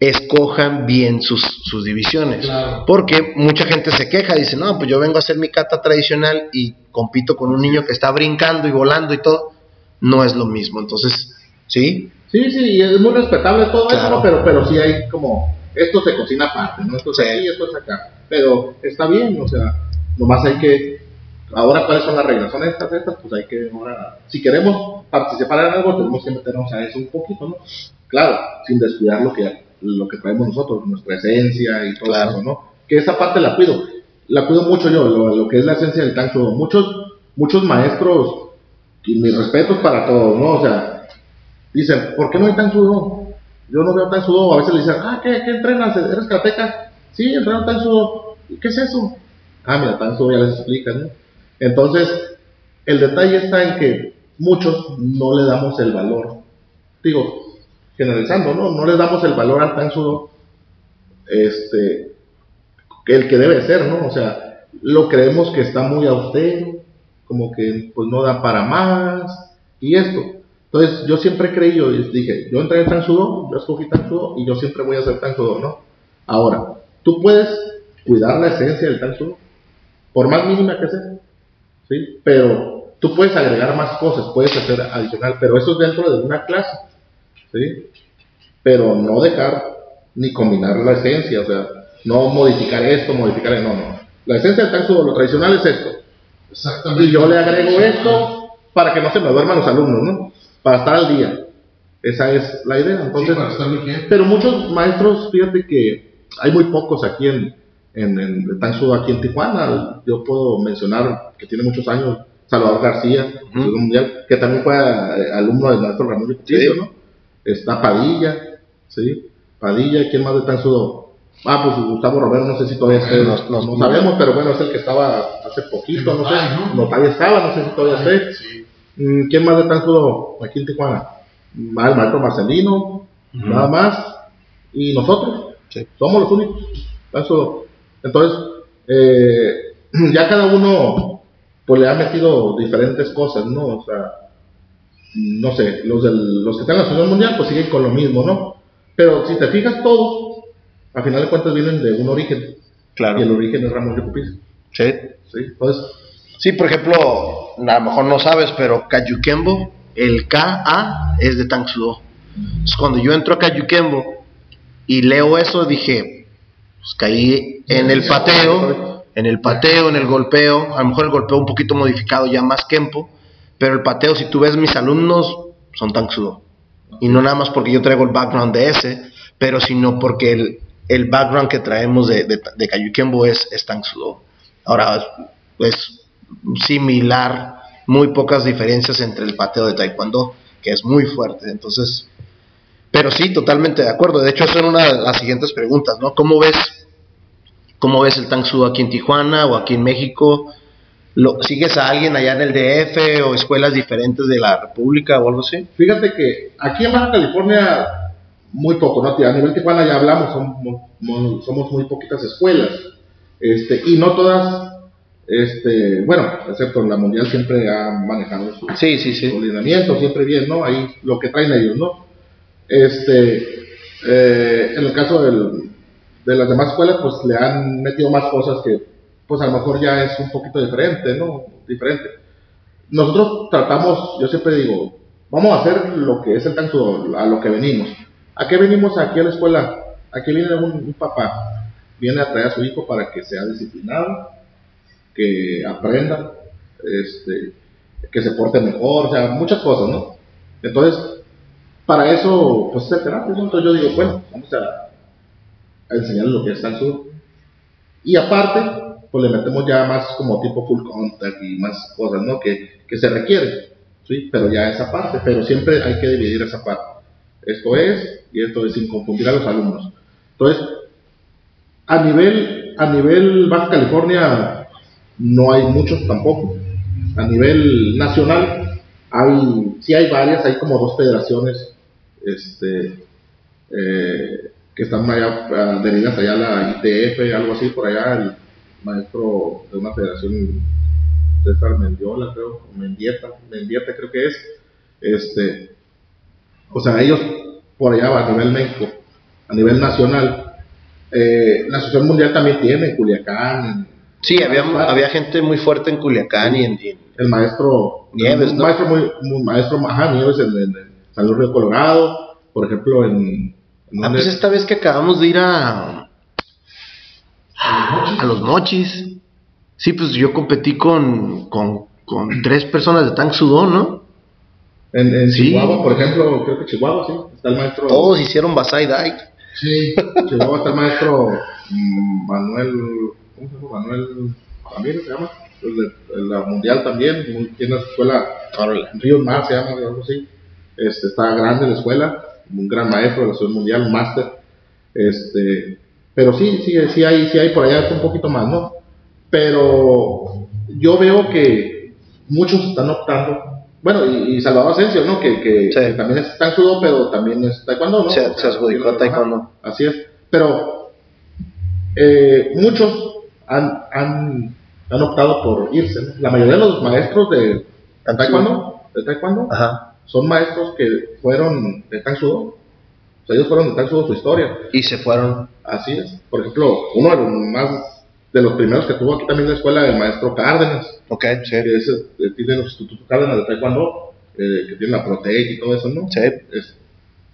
Escojan bien sus, sus divisiones. Porque mucha gente se queja, dice, no, pues yo vengo a hacer mi kata tradicional y compito con un niño que está brincando y volando y todo. No es lo mismo. Entonces, ¿sí? Sí, sí, es muy respetable todo eso, pero, pero sí hay como, esto se cocina aparte, ¿no? Esto es aquí, esto es acá. Pero está bien, o sea, nomás hay que, ahora cuáles son las reglas, son estas, estas, pues hay que, ahora, si queremos participar en algo, tenemos que meternos a eso un poquito, ¿no? Claro, sin descuidar lo que, lo que traemos nosotros, nuestra esencia y todo eso, ¿no? Que esa parte la cuido, la cuido mucho yo, lo, que es la esencia del tancho. Muchos, muchos maestros, y mis respetos para todos, ¿no? O sea, Dicen, ¿por qué no hay tan sudo? Yo no veo tan sudo. A veces le dicen, ah, ¿qué, qué entrenas? ¿Eres karateca? Sí, entreno tan sudo. ¿Qué es eso? Ah, mira, tan sudo ya les explican, ¿no? Entonces, el detalle está en que muchos no le damos el valor. Digo, generalizando, ¿no? No le damos el valor al tan sudo, este, el que debe ser, ¿no? O sea, lo creemos que está muy austero, como que pues no da para más, y esto. Entonces, yo siempre creí, yo dije, yo entré en tan sudo, yo escogí tan sudo y yo siempre voy a hacer tan sudo, ¿no? Ahora, tú puedes cuidar la esencia del tan sudo, por más mínima que sea, ¿sí? Pero tú puedes agregar más cosas, puedes hacer adicional, pero eso es dentro de una clase, ¿sí? Pero no dejar ni combinar la esencia, o sea, no modificar esto, modificar, no, no. La esencia del sudo, lo tradicional es esto. Exactamente. Y yo le agrego esto para que no se me duerman los alumnos, ¿no? para estar al día. Esa es la idea. Entonces, pero muchos maestros, fíjate que hay muy pocos aquí en, en, en aquí en Tijuana. Yo puedo mencionar que tiene muchos años Salvador García, mundial, que también fue eh, alumno del maestro Ramón de ¿no? Está Padilla, ¿sí? Padilla, ¿quién más de Tansudo? Ah, pues Gustavo Romero, no sé si todavía está, no, no, sabemos, pero bueno, es el que estaba hace poquito, no sé, no, todavía estaba, no sé si todavía está. Mm, ¿Quién más de tan aquí en Tijuana? El maestro Marcelino, nada más. Y nosotros, somos los únicos. Entonces, eh, ya cada uno pues le ha metido diferentes cosas, ¿no? O sea, no sé, los, del, los que están en la Asociación Mundial pues siguen con lo mismo, ¿no? Pero si te fijas todos, al final de cuentas vienen de un origen. Claro. Y el origen es Ramón de Sí. Sí, entonces Sí, por ejemplo, a lo mejor no sabes, pero Kayukembo, el K-A es de Tang Sudo. Entonces, cuando yo entro a Kayukembo y leo eso, dije, pues caí en el pateo, en el pateo, en el golpeo, a lo mejor el golpeo un poquito modificado ya más Kempo, pero el pateo, si tú ves mis alumnos, son Tang Sudo. Y no nada más porque yo traigo el background de ese, pero sino porque el, el background que traemos de, de, de es, es Tang Sudo. Ahora, es similar, muy pocas diferencias entre el pateo de Taekwondo, que es muy fuerte. Entonces, pero sí, totalmente de acuerdo. De hecho, era una de las siguientes preguntas, ¿no? ¿Cómo ves, cómo ves el Tang Sudo aquí en Tijuana o aquí en México? ¿Lo, ¿Sigues a alguien allá en el DF o escuelas diferentes de la República o algo así? Fíjate que aquí en Baja California muy poco, ¿no? A nivel Tijuana ya hablamos, somos, somos muy poquitas escuelas. Este, y no todas, este, bueno, excepto la mundial siempre ha manejado su, Sí, sí, sí. su lineamiento, siempre bien, ¿no? Ahí lo que traen ellos, ¿no? Este, eh, en el caso del, de las demás escuelas, pues le han metido más cosas que, pues a lo mejor ya es un poquito diferente, ¿no? Diferente. Nosotros tratamos, yo siempre digo, vamos a hacer lo que es el tanto, a lo que venimos. ¿A qué venimos aquí a la escuela? Aquí viene un, papá, viene a traer a su hijo para que sea disciplinado, que aprenda, este, que se porte mejor, o sea, muchas cosas, ¿no? Entonces, para eso, pues es terapia. Entonces yo digo, bueno, vamos a, a enseñarle lo que es sur. Y aparte, pues le metemos ya más como tipo full contact y más cosas, ¿no? Que, que se requieren, ¿sí? Pero ya esa parte, pero siempre hay que dividir esa parte. Esto es, y esto es sin confundir a los alumnos. Entonces, a nivel, a nivel Baja California no hay muchos tampoco. A nivel nacional hay, sí hay varias, hay como dos federaciones este, eh, que están allá, adheridas allá a la ITF, algo así, por allá el maestro de una federación, César Mendiola, creo, Mendieta, Mendieta creo que es, este, o sea, ellos por allá a nivel México, a nivel nacional, eh, la Asociación Mundial también tiene, en Culiacán, Sí, había, había gente muy fuerte en Culiacán y en, el maestro Nieves, ¿no? maestro muy, muy- maestro ajá, Nieves en, en, en San Luis Río Colorado por ejemplo en, en Ah, pues esta vez que acabamos de ir a, a los mochis. Sí, pues yo competí con, con, con tres personas de Tank Sudó, ¿no? en, en Sí. Chihuahua por ejemplo creo que Chihuahua sí está el maestro Todos hicieron Basai Dai. Sí, Chihuahua está el maestro mm, Manuel ¿cómo se llama? Manuel Ramírez se llama el la mundial también tiene una escuela Río Mar se llama algo así este está grande la escuela un gran maestro de la ciudad mundial un máster este pero sí sí sí hay sí hay por allá un poquito más no pero yo veo que muchos están optando bueno y, y Salvador Asensio no que, que, Sí. que también es tan sudo pero también es taekwondo no Se- O se sea, adjudicó tiene- taekwondo. así es pero eh, muchos han, han, han optado por irse ¿no? la mayoría de los maestros de taekwondo de taekwondo Ajá. son maestros que fueron de Tang Sudo. Sea, ellos fueron de Tang Sudo su historia. Y se fueron. Así es. Por ejemplo, uno de los más de los primeros que tuvo aquí también la escuela del maestro Cárdenas, Ok, sí. que es, eh, tiene el Instituto Cárdenas de Taekwondo, eh, que tiene la Protec y todo eso, ¿no? Sí. Es-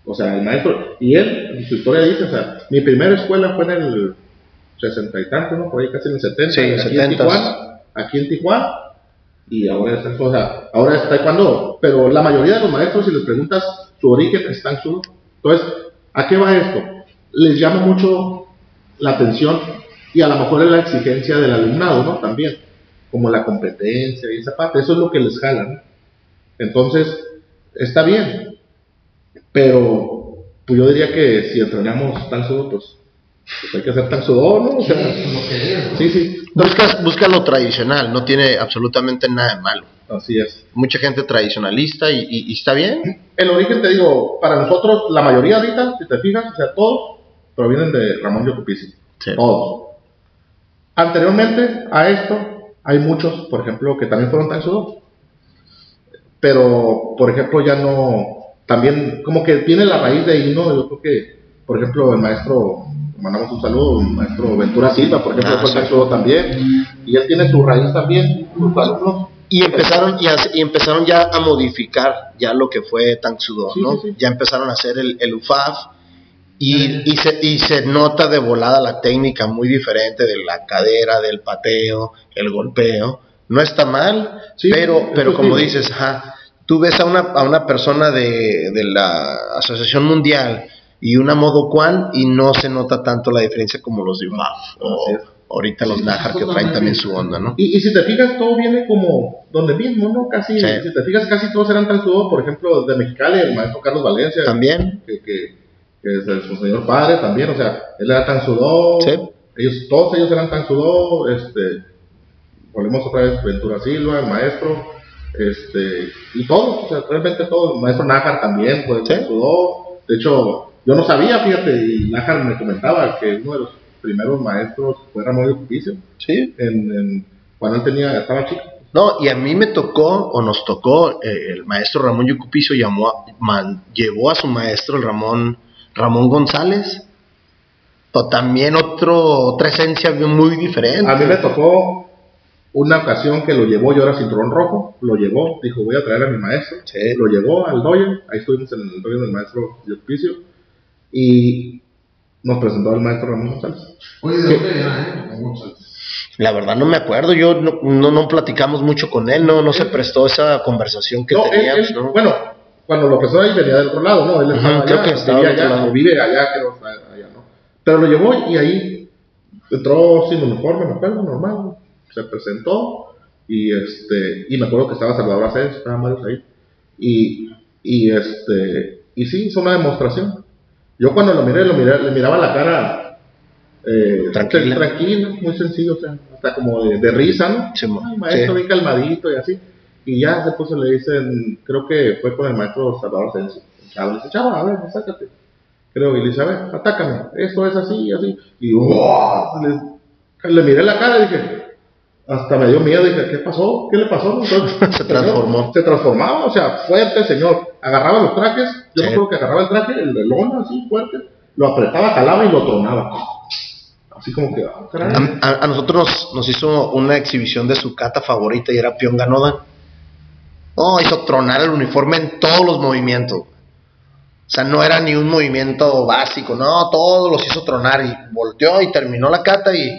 o sea, el maestro, y él, en su historia dice, o sea, mi primera escuela fue en el sesenta y tanto, ¿no? Por ahí casi en el 70, Sí, aquí en 70s. Tijuana, aquí en Tijuana, y ahora es, o sea, ahora es taekwondo, pero la mayoría de los maestros, si les preguntas su origen, están su. Entonces, ¿a qué va esto? Les llama mucho la atención y a lo mejor es la exigencia del alumnado, ¿no? También, como la competencia y esa parte, eso es lo que les jala, ¿no? Entonces, está bien, pero pues yo diría que si entrenamos tan sudo, pues, pues hay que hacer tan sudo, ¿no? O sea, sí, sí, Busca, busca lo tradicional, no tiene absolutamente nada de malo. Así es. Mucha gente tradicionalista y, y- y está bien. El origen, te digo, para nosotros, la mayoría ahorita, si te fijas, o sea, todos provienen de Ramón Yocupici. Sí. Todos. Anteriormente a esto, hay muchos, por ejemplo, que también fueron tan sudos. Pero, por ejemplo, ya no. También, como que tiene la raíz de ahí, ¿no? Yo creo que, por ejemplo, el maestro, mandamos un saludo, el maestro Ventura Silva, por ejemplo, Ah, fue sí. tan sudo también. Y él tiene su raíz también, sus alumnos. Y empezaron, y, hace- y empezaron ya a modificar ya lo que fue Tank Sudo, Sí, ¿no? sí, sí. Ya empezaron a hacer el, el UFAF y, y, se, y se nota de volada la técnica muy diferente de la cadera, del pateo, el golpeo. No está mal, pero, pero como dices, ajá, tú ves a una, a una persona de, de la Asociación Mundial y una modo Quan y no se nota tanto la diferencia como los de es. Ahorita los Najar que traen también su onda, ¿no? Y, y si te fijas, todo viene como donde mismo, ¿no? Casi, Sí. si te fijas, casi todos eran tan sudo, por ejemplo, de Mexicali, el maestro Carlos Valencia, También, que, que, que es el- su señor padre también, o sea, él era tan sudó, Sí. ellos, todos ellos eran tan sudó, este, volvemos otra vez, Ventura Silva, el maestro, este, y todos, o sea, realmente todos, el maestro Nájar también, pues, Sí. sudó, de hecho, yo no sabía, fíjate, y Nájar me comentaba que uno de los primeros maestros fue Ramón Oficio, sí. en, en- cuando él tenía, estaba chico. No, y a mí me tocó, o nos tocó, eh, el maestro Ramón Yucupicio llamó a- man- llevó a su maestro, el Ramón, Ramón González, o también otro, otra esencia muy diferente. A mí me tocó una ocasión que lo llevó, yo era cinturón rojo, lo llevó, dijo voy a traer a mi maestro, Sí. lo llevó al doyen, ahí estuvimos en el doyen del maestro Yospicio, y nos presentó al maestro Ramón González. Oye, ¿de dónde era, eh? Ramón González? La verdad no me acuerdo, yo no, no, no platicamos mucho con él, no, no se prestó esa conversación que No, teníamos, él- ¿no? bueno, cuando lo presentó ahí venía del otro lado, ¿no? Él Ajá, estaba creo allá, que estaba otro allá, lado. vive allá, creo, está allá, ¿no? Pero lo llevó y ahí entró sin uniforme, me acuerdo, normal, se presentó y este, y me acuerdo que estaba Salvador Aceves, estaban varios ahí, y, y este, y sí, hizo una demostración. Yo cuando lo miré, lo miré, le miraba la cara eh, Tranquila. tranquila, muy sencillo, o sea, hasta como de, de risa, ¿no? Sí, Ay, maestro, sí. bien calmadito y así. Y ya después se le dicen, creo que fue con el maestro Salvador Sensi. Chavo, dice, chava, a ver, sácate. Creo, y le dice, a ver, atácame. Esto es así, así. Y ¡wow! le, le miré la cara y dije, hasta me dio miedo. Dije, ¿qué pasó? ¿Qué le pasó? Entonces, Se transformó. Se transformaba, o sea, fuerte señor. Agarraba los trajes, yo Sí. acuerdo que agarraba el traje, el de lona, así, fuerte, lo apretaba, jalaba y lo tronaba. Así como que, ah. A, a- nosotros nos, hizo una exhibición de su kata favorita y era Pion Ganodan. No, hizo tronar el uniforme en todos los movimientos. O sea, no era ni un movimiento básico, no, todos los hizo tronar y volteó y terminó la kata y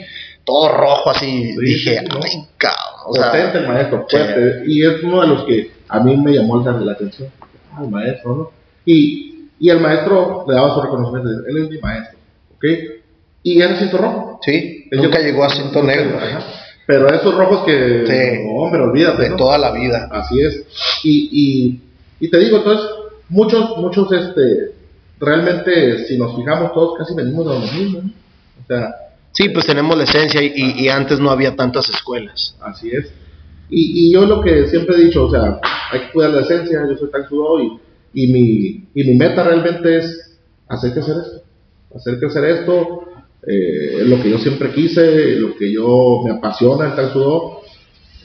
todo rojo así. Sí, Dije, sí, ¿no? ay, cabrón. O sea, potente el maestro, sí. fuerte. Y es uno de los que a mí me llamó la, la atención. Ah, el maestro, ¿no? Y, y el maestro le daba su reconocimiento. Él es mi maestro, ¿ok? Y era cinto rojo. sí, Él nunca llegó a cinto negro. Ajá. Pero esos rojos que, Sí. no, hombre, olvídate. De ¿no? toda la vida. Así es. Y, y, y te digo, entonces, muchos, muchos, este, realmente, si nos fijamos, todos casi venimos de lo mismo. ¿no? O sea, Sí, pues tenemos la esencia y, antes no había tantas escuelas. Así es. Y, yo lo que siempre he dicho, o sea, hay que cuidar la esencia, yo soy tan y, y, mi, meta realmente es hacer crecer esto. Hacer crecer esto, eh, lo que yo siempre quise, lo que yo me apasiona el tan sudado,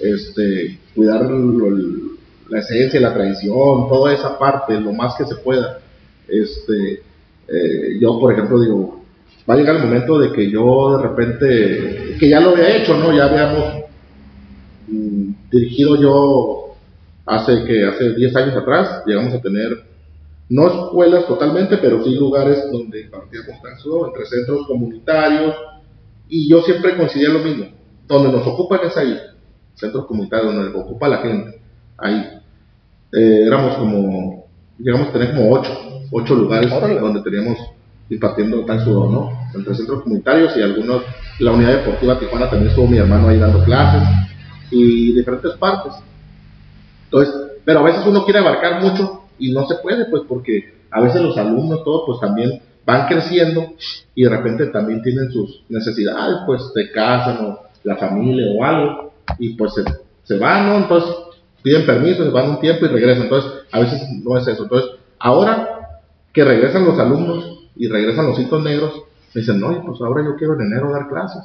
este, cuidar lo- la esencia, la tradición, toda esa parte, lo más que se pueda. Este, eh, yo, por ejemplo, digo, va a llegar el momento de que yo de repente, que ya lo había hecho, ¿no? Ya habíamos mm, dirigido yo hace que hace 10 años atrás, llegamos a tener no escuelas totalmente, pero sí lugares donde impartíamos tanzo entre centros comunitarios y yo siempre coincidía lo mismo, donde nos ocupan es ahí, centros comunitarios donde nos ocupa la gente, ahí. Eh, éramos como, llegamos a tener como 8, 8 lugares Órale. donde teníamos impartiendo tan sudor, ¿no? Entre centros comunitarios y algunos, la unidad deportiva Tijuana también estuvo mi hermano ahí dando clases y diferentes partes. Entonces, pero a veces uno quiere abarcar mucho y no se puede, pues porque a veces los alumnos, todos, pues también van creciendo y de repente también tienen sus necesidades, pues se casan o la familia o algo y pues se, se van, ¿no? Entonces piden permiso, se van un tiempo y regresan. Entonces, a veces no es eso. Entonces, ahora que regresan los alumnos y regresan los hitos negros, me dicen, no, pues ahora yo quiero en enero dar clases.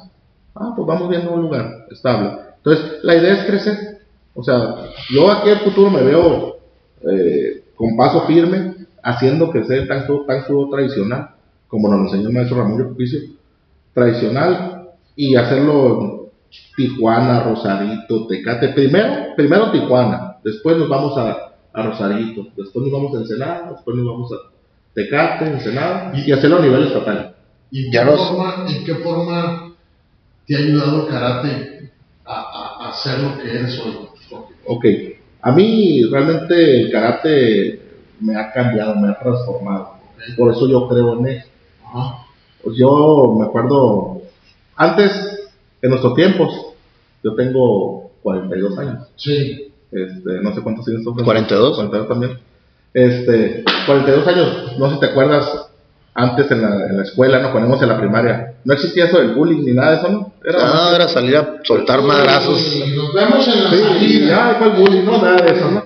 Ah, pues vamos viendo un lugar estable. Entonces, la idea es crecer. O sea, yo aquí el futuro me veo eh, con paso firme, haciendo crecer tanto, tanto tradicional, como nos enseñó el maestro Ramón Yocupicio, tradicional, y hacerlo Tijuana, Rosarito, Tecate. Primero, primero Tijuana, después nos vamos a, a Rosarito, después nos vamos a Ensenada, después nos vamos a Tecate, Ensenada, y hacerlo a nivel estatal. ¿Y Ya qué los- forma, ¿En qué forma te ha ayudado el karate a, a, a ser lo que eres hoy? Ok, a mí realmente el karate me ha cambiado, me ha transformado, ¿ok? Por eso yo creo en eso. Ajá. Pues yo me acuerdo, antes, en nuestros tiempos, yo tengo 42 años. Sí. Este, no sé cuántos tienes tú. 42. 42 también. Este, 42 años, no sé si te acuerdas, antes en la, en la escuela, no ponemos en la primaria, no existía eso del bullying ni nada de eso, ¿no? Era, Ah, era salir a soltar madrazos. Y nos vemos en la sí, salida. ya, ¿cuál bullying? No, nada de eso, ¿no?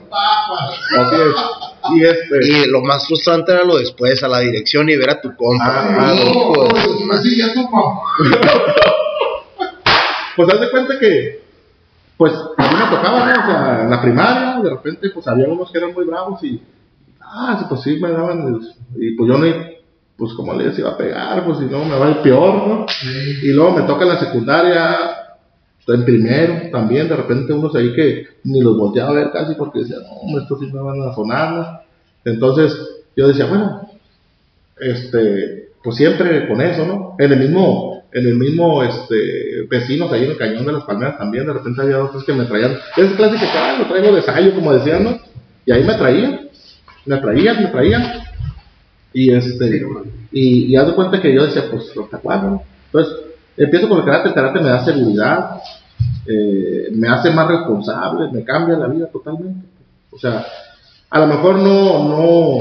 Así es. Y este, Y lo más frustrante era lo después, a la dirección y ver a tu compa. Ah, Hijo No, así ya tu mamá. pues haz de cuenta que, pues, a mí me tocaba, ¿no? O sea, en la primaria, de repente, pues había unos que eran muy bravos y, ah, sí, pues sí, me daban, el- y pues yo no, pues como les iba a pegar, pues si no, me va ir peor, ¿no? Sí. Y luego me toca en la secundaria, en primero también, de repente unos ahí que ni los volteaba a ver casi porque decían, no, hombre, estos sí me van a sonar, ¿no? Entonces yo decía, bueno, este, pues siempre con eso, ¿no? En el mismo, en el mismo, este, vecinos ahí en el cañón de las palmeras también, de repente había otros que me traían, es clásico que, ah, lo traigo de ensayo, como decían, ¿no? Y ahí me traían, me traían, me traían. Y este, y, y haz de cuenta que yo decía, pues, ¿hasta cuándo? no? Entonces, empiezo con el karate, el karate me da seguridad, eh, me hace más responsable, me cambia la vida totalmente. O sea, a lo mejor no, no,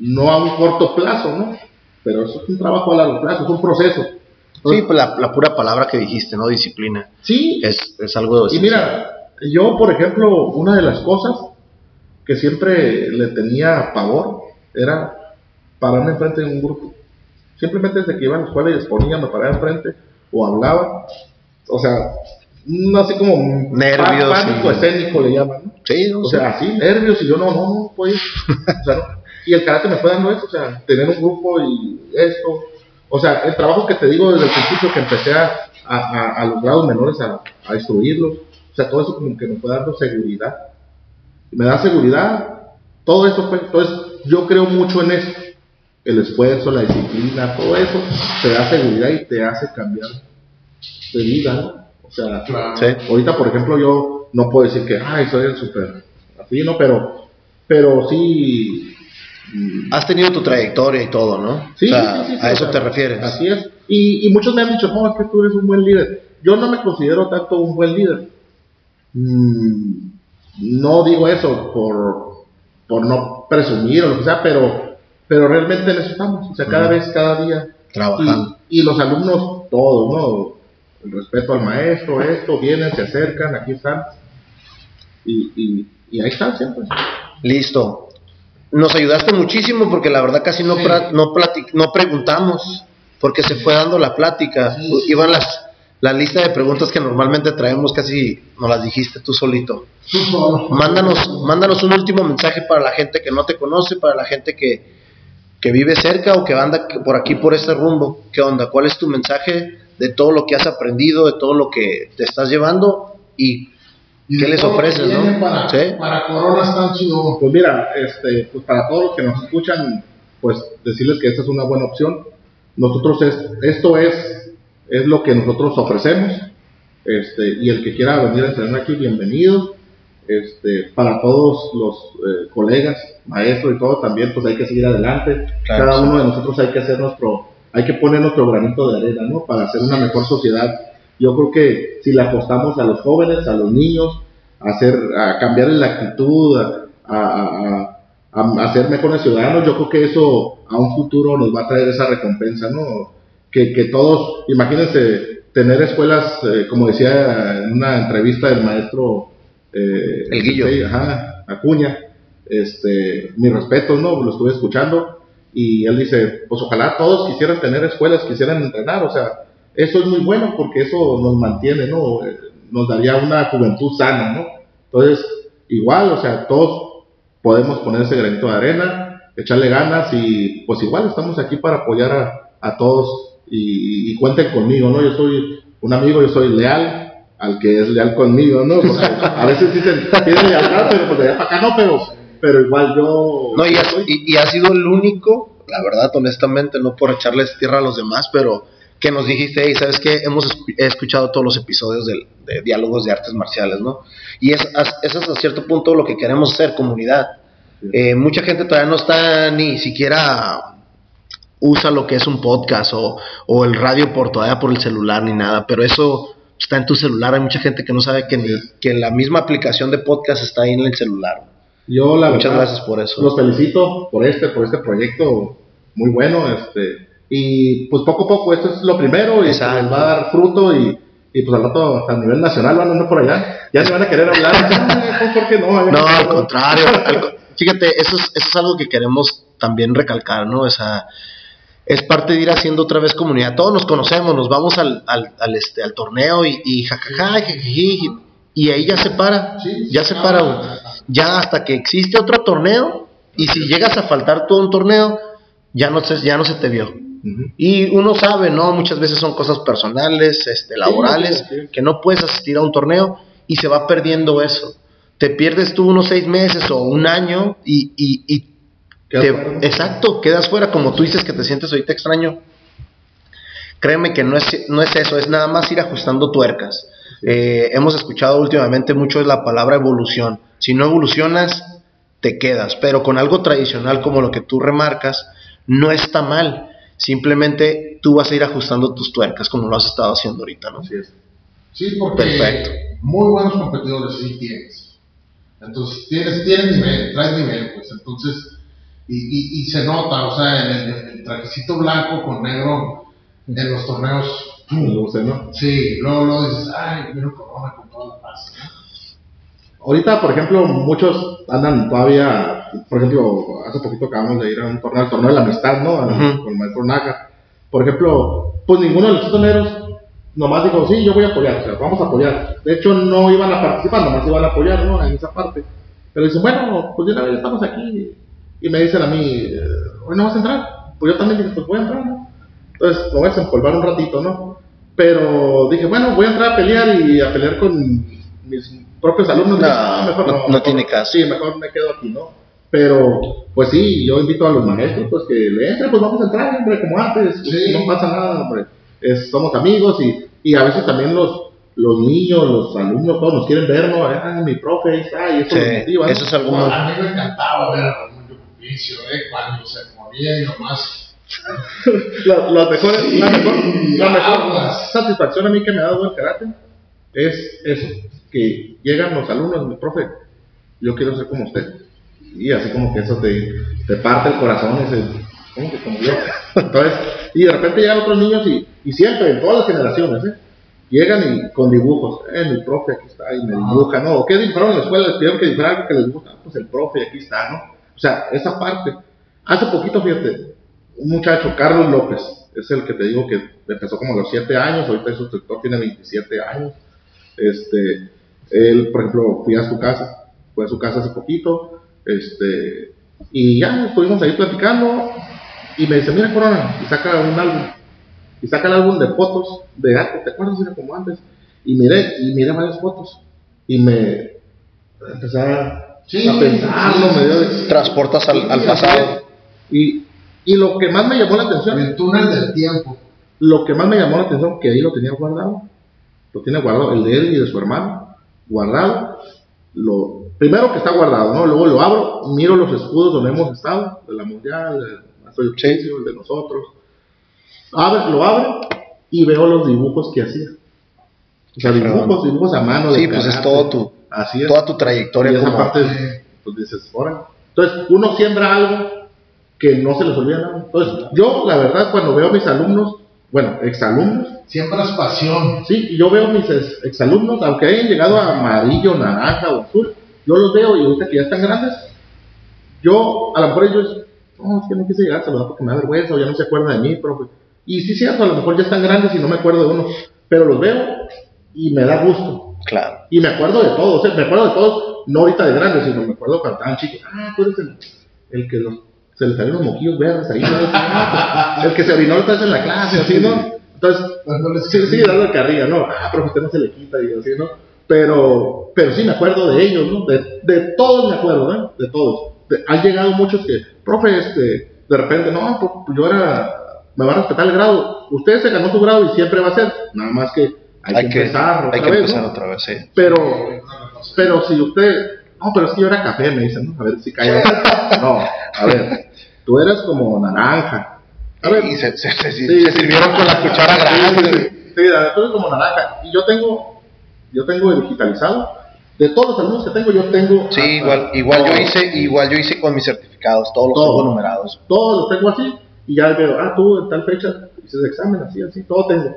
no a un corto plazo, ¿no? Pero eso es un trabajo a largo plazo, es un proceso. Sí, pues la, la pura palabra que dijiste, ¿no? Disciplina. Sí, Es, es algo y mira, yo, por ejemplo, una de las cosas que siempre le tenía pavor era pararme enfrente de un grupo. Simplemente desde que iba a la escuela y exponía, me paraba enfrente o hablaba. O sea, no así como Nervios, pánico sí. escénico le llaman, ¿no? Sí, no O sé. sea, así, nervios, y yo no, no, no, pues. O sea, no. Y el karate me fue dando eso, o sea, tener un grupo y esto. O sea, el trabajo que te digo desde el principio que empecé a, a, a- a los grados menores a, a instruirlos, o sea, todo eso como que me fue dando seguridad. Me da seguridad, todo eso, pues, entonces yo creo mucho en eso. El esfuerzo, la disciplina, todo eso te da seguridad y te hace cambiar de vida, ¿no? O sea, Claro. Sí. Ahorita, por ejemplo, yo no puedo decir que, ay, soy el super así, ¿no? Pero, pero sí. mm, Has tenido tu trayectoria y todo, ¿no? Sí, o sea, sí, sí, a o eso sea, te refieres. Así es. Y, y muchos me han dicho, no, es que tú eres un buen líder. Yo no me considero tanto un buen líder. Mm, no digo eso por, por no presumir o lo que sea, pero, pero realmente en eso estamos. O sea, cada vez, cada día. Trabajando. Y, y los alumnos, todos, ¿no? El respeto al maestro, esto, vienen, se acercan, aquí están. Y, y, y ahí están siempre. Listo. Nos ayudaste muchísimo porque la verdad casi no, Sí. pra- no, no preguntamos porque se fue dando la plática. Sí, Iban las la lista de preguntas que normalmente traemos casi nos las dijiste tú solito. Mándanos, mándanos un último mensaje para la gente que no te conoce, para la gente que, que vive cerca o que anda por aquí por este rumbo. ¿Qué onda? ¿Cuál es tu mensaje de todo lo que has aprendido, de todo lo que te estás llevando y Y qué les ofreces, no? Para, Sí. para Corona están chido. Pues mira, este, pues para todos los que nos escuchan, pues decirles que esta es una buena opción. Nosotros es, esto es, es lo que nosotros ofrecemos. Este, y el que quiera venir a entrenar aquí, bienvenido. Este, para todos los eh, colegas, maestros y todo también, pues hay que seguir adelante. Claro, Cada sí. uno de nosotros hay que hacer nuestro, hay que poner nuestro granito de arena, ¿no? Para hacer una mejor sociedad. Yo creo que si le apostamos a los jóvenes, a los niños, a hacer, a cambiar la actitud, a, a- a- a ser mejores ciudadanos, yo creo que eso a un futuro nos va a traer esa recompensa, ¿no? Que, que todos, imagínense, tener escuelas, eh, como decía en una entrevista del maestro eh, El Guillo. ajá, Acuña, este, mis respetos, ¿no? Lo estuve escuchando y él dice, pues ojalá todos quisieran tener escuelas, quisieran entrenar, o sea, eso es muy bueno porque eso nos mantiene, ¿no? Eh, Nos daría una juventud sana, ¿no? Entonces, igual, o sea, todos podemos poner ese granito de arena, echarle ganas y pues igual estamos aquí para apoyar a, a todos y, y cuenten conmigo, ¿no? Yo soy un amigo, yo soy leal al que es leal conmigo, ¿no? Porque a veces dicen, tiene lealtad, pero pues de allá para acá no, pero, pero igual yo... No, y has, y, y has sido el único, la verdad, honestamente, no por echarles tierra a los demás, pero que nos dijiste, hey, ¿sabes qué? Hemos he escuchado todos los episodios de, diálogos de artes marciales, ¿no? Y es, eso es a cierto punto lo que queremos ser, comunidad. Eh, mucha gente todavía no está ni siquiera usa lo que es un podcast o, o el radio por todavía por el celular ni nada, pero eso está en tu celular. Hay mucha gente que no sabe que, ni, que la misma aplicación de podcast está ahí en el celular. Yo la Muchas verdad, gracias por eso. Los felicito por este, por este proyecto muy bueno, este, y pues poco a poco esto es lo primero y Exacto. les va a dar fruto y, y pues al rato a nivel nacional van a andar por allá, ya se van a querer hablar, Ay, ¿por qué no? No, al contrario. al fíjate, eso es, eso es algo que queremos también recalcar, ¿no? Esa, es parte de ir haciendo otra vez comunidad. Todos nos conocemos, nos vamos al, al, al, este, al torneo y, y jajaja, jijiji, y ahí ya se para, Sí, ya se para. ya hasta que existe otro torneo y si llegas a faltar todo un torneo, ya no se, ya no se te vio. Y uno sabe, ¿no? Muchas veces son cosas personales, este, laborales, que no puedes asistir a un torneo y se va perdiendo eso. Te pierdes tú unos seis meses o un año y, y, y te- exacto, quedas fuera, como tú dices que te sientes ahorita extraño. Créeme que no es, no es eso, es nada más ir ajustando tuercas. Eh, hemos escuchado últimamente mucho la palabra evolución. Si no evolucionas, te quedas, pero con algo tradicional como lo que tú remarcas, no está mal. Simplemente tú vas a ir ajustando tus tuercas como lo has estado haciendo ahorita, ¿no? Así es. Sí, porque Perfecto. muy buenos competidores sí tienes. Entonces, tienes, tienes nivel, traes nivel, pues. Entonces, y, y, y se nota, o sea, el, el trajecito blanco con negro en los torneos. Luce, ¿no? Sí, luego, luego dices, ay, vino Corona con toda la paz. Ahorita, por ejemplo, muchos andan todavía, por ejemplo, hace poquito acabamos de ir a un torneo, el torneo de la amistad, ¿no? Al-. Con el maestro Naga. Por ejemplo, pues ninguno de los torneros nomás dijo, sí, yo voy a apoyar, o sea, vamos a apoyar. De hecho, no iban a participar, nomás iban a apoyar, ¿no? En esa parte. Pero dicen, bueno, pues vez estamos aquí. Y me dicen a mí, eh, hoy no vas a entrar. Pues yo también dije, pues voy a entrar, ¿no? Entonces, me voy a desempolvar un ratito, ¿no? Pero dije, bueno, voy a entrar a pelear y a pelear con mis propios alumnos. No, Dije, "Ah, no- no mejor- tiene caso. Sí, mejor me quedo aquí, ¿no? Pero, pues sí, yo invito a los maestros, pues que le entren, pues vamos a entrar, hombre, como antes, Sí. no pasa nada, hombre. Es- somos amigos y, y a veces también los, los niños, los alumnos, todos nos quieren ver, ¿no? Ah, mi profe, ahí está, y eso Sí, los motiva, eso es algo muy... A mí me encantaba ver Ramón Yucupicio, ¿eh? Cuando se ponía nomás. La, las mejores- la mejor, la mejor satisfacción a mí que me ha dado el karate es eso, que llegan los alumnos, mi profe, yo quiero ser como usted. Y así como que eso te, te parte el corazón, ese, ¿cómo que como yo? Entonces, y de repente llegan otros niños y, y siempre, en todas las generaciones, ¿eh? llegan y con dibujos, eh, mi profe aquí está, y me dibuja, ¿no? ¿O ¿Qué dibujaron en la escuela? Les pidieron que dibujara algo que les gusta, pues el profe aquí está, ¿no? O sea, esa parte. Hace poquito, fíjate, un muchacho, Carlos López, es el que te digo que empezó como a los 7 años, ahorita su instructor tiene 27 años. Este, él, por ejemplo, fui a su casa, fue a su casa hace poquito, este, y ya estuvimos ahí platicando, y me dice, mira Corona, y saca un álbum, y saca el álbum de fotos de arte, ¿te acuerdas? Era como antes, y miré, y miré varias fotos, y me empecé a, Sí, a pensarlo, de-. Transportas al, pasado. Y, y lo que más me llamó la atención, El túnel del tiempo. lo que más me llamó la atención, que ahí lo tenía guardado, lo tiene guardado, el de él y de su hermano, guardado, lo, primero que está guardado, ¿no? Luego lo abro, miro los escudos donde hemos estado, de la mundial, el el de nosotros, abre, lo abro y veo los dibujos que hacía. O sea, dibujos, dibujos a mano. de Sí, pues es todo tu, Así es. toda tu trayectoria Y esa como... parte, pues dices, órale. Entonces, uno siembra algo que no se les olvida nada. Entonces, yo, la verdad, cuando veo a mis alumnos, bueno, exalumnos, Siempre es pasión. sí, y yo veo a mis ex- exalumnos, aunque hayan llegado a amarillo, naranja o azul, yo los veo y ahorita que ya están grandes, yo, a lo mejor ellos, no, es que no quise llegar a saludar porque me da vergüenza o ya no se acuerdan de mí, profe. Y sí, cierto, a lo mejor ya están grandes y no me acuerdo de uno, pero los veo y me da gusto. Claro. Y me acuerdo de todos, me acuerdo de todos, no ahorita de grandes, sino me acuerdo cuando estaban chicos. Ah, tú eres el, el que los, se le salieron los moquillos verdes ahí, ¿no? Pues, el que se orinó otra vez en la clase, así, ¿no? Entonces, Dándole sí, sí, dando carrilla, ¿no? Ah, pero usted no se le quita y así, ¿no? Pero, pero sí me acuerdo de ellos, ¿no? De, de todos me acuerdo, ¿eh? De todos. De- han llegado muchos que, profe, este, de repente, no, pues yo era, me va a respetar el grado. Usted se ganó su grado y siempre va a ser, nada más que hay, Hay que, que, empezar otra hay que vez, empezar ¿no? otra vez, sí. Pero, pero si usted, no, pero que yo era café, me dicen, ¿no? A ver si cae. No, a ver, tú eres como naranja, A ver. y se, se- se- Sí, se sí. sirvieron con la cuchara grande. sí, sí. Sí, la verdad es como naranja. Y yo tengo, yo tengo el digitalizado. De todos los alumnos que tengo, yo tengo. Sí, igual, igual yo hice, igual yo hice con mis certificados, todos los tengo numerados. Todos los tengo así. Y ya veo, ah, tú en tal fecha hiciste examen, así, así, todo tengo.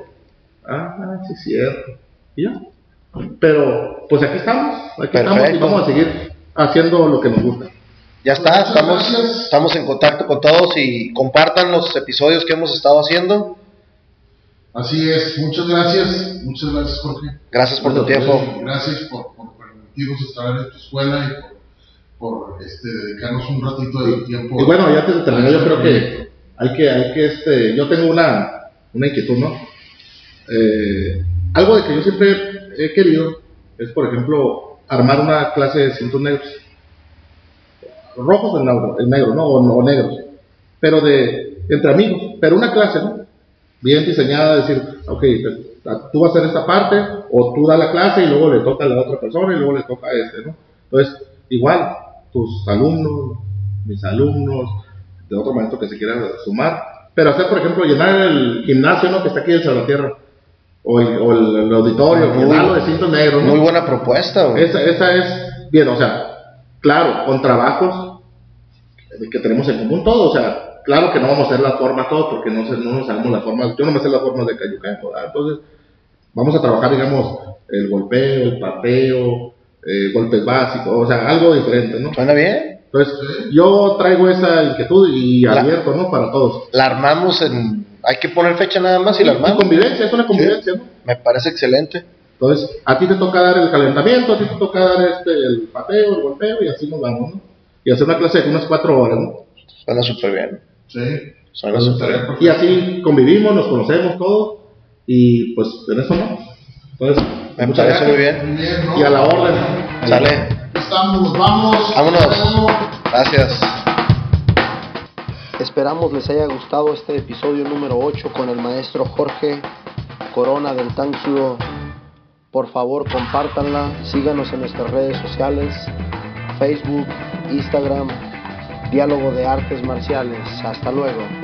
Ah, sí, cierto. Y ya. Pero, pues aquí estamos, aquí estamos y vamos a seguir haciendo lo que nos gusta. Ya está, estamos, gracias. estamos en contacto con todos y compartan los episodios que hemos estado haciendo. Así es, muchas gracias, muchas gracias Jorge. Gracias por tu Bueno, tiempo. Gracias por, por permitirnos estar en tu escuela y por, por, este, dedicarnos un ratito de tu tiempo. Y bueno, ya antes de terminar, a yo este creo que proyecto. hay que, hay que, este, yo tengo una, una inquietud, ¿no? Eh, algo de que yo siempre he querido es, por ejemplo, armar una clase de cintos negros. Rojos o negro, el negro, ¿no? O, negros. Pero de, entre amigos. Pero una clase, ¿no? Bien diseñada, decir, ok, tú vas a hacer esta parte, o tú das la clase y luego le toca a la otra persona y luego le toca a este, ¿no? Entonces, igual, tus alumnos, mis alumnos, de otro maestro que se quiera sumar, pero hacer, por ejemplo, llenar el gimnasio, ¿no? Que está aquí en Salvatierra, o el, o el, el auditorio, Muy- llenarlo de cintos negros, ¿no? Muy buena propuesta, güey. Esa, esa es, bien, o sea, claro, con trabajos que tenemos en común todos, o sea, claro que no vamos a hacer las formas todos porque no, no nos sabemos las formas, yo no me sé las formas de cayuca, entonces vamos a trabajar, digamos, el golpeo, el pateo, eh, golpes básicos, o sea, algo diferente, ¿no? ¿Suena bien? Entonces, yo traigo esa inquietud y La- abierto, ¿no? Para todos. La armamos en... Hay que poner fecha nada más y la armamos. convivencia, es una convivencia, ¿no? Me parece excelente. Entonces, a ti te toca dar el calentamiento, a ti te toca dar este, el pateo, el golpeo y así nos vamos, ¿no? Y hacer una clase de unas cuatro horas, ¿no? Suena súper bien. Sí, Suena súper bien. Y así convivimos, nos conocemos todos y pues en eso no. Entonces, Me muchas parece gracias. muy bien. Muy bien, ¿no? Y a la orden. Sale. Estamos, vamos. Vámonos. Gracias. Esperamos les haya gustado este episodio número 8 con el maestro Jorge Corona del Tanksudo. Por favor, compártanla, síganos en nuestras redes sociales, Facebook, Instagram, Diálogo de Artes Marciales. Hasta luego.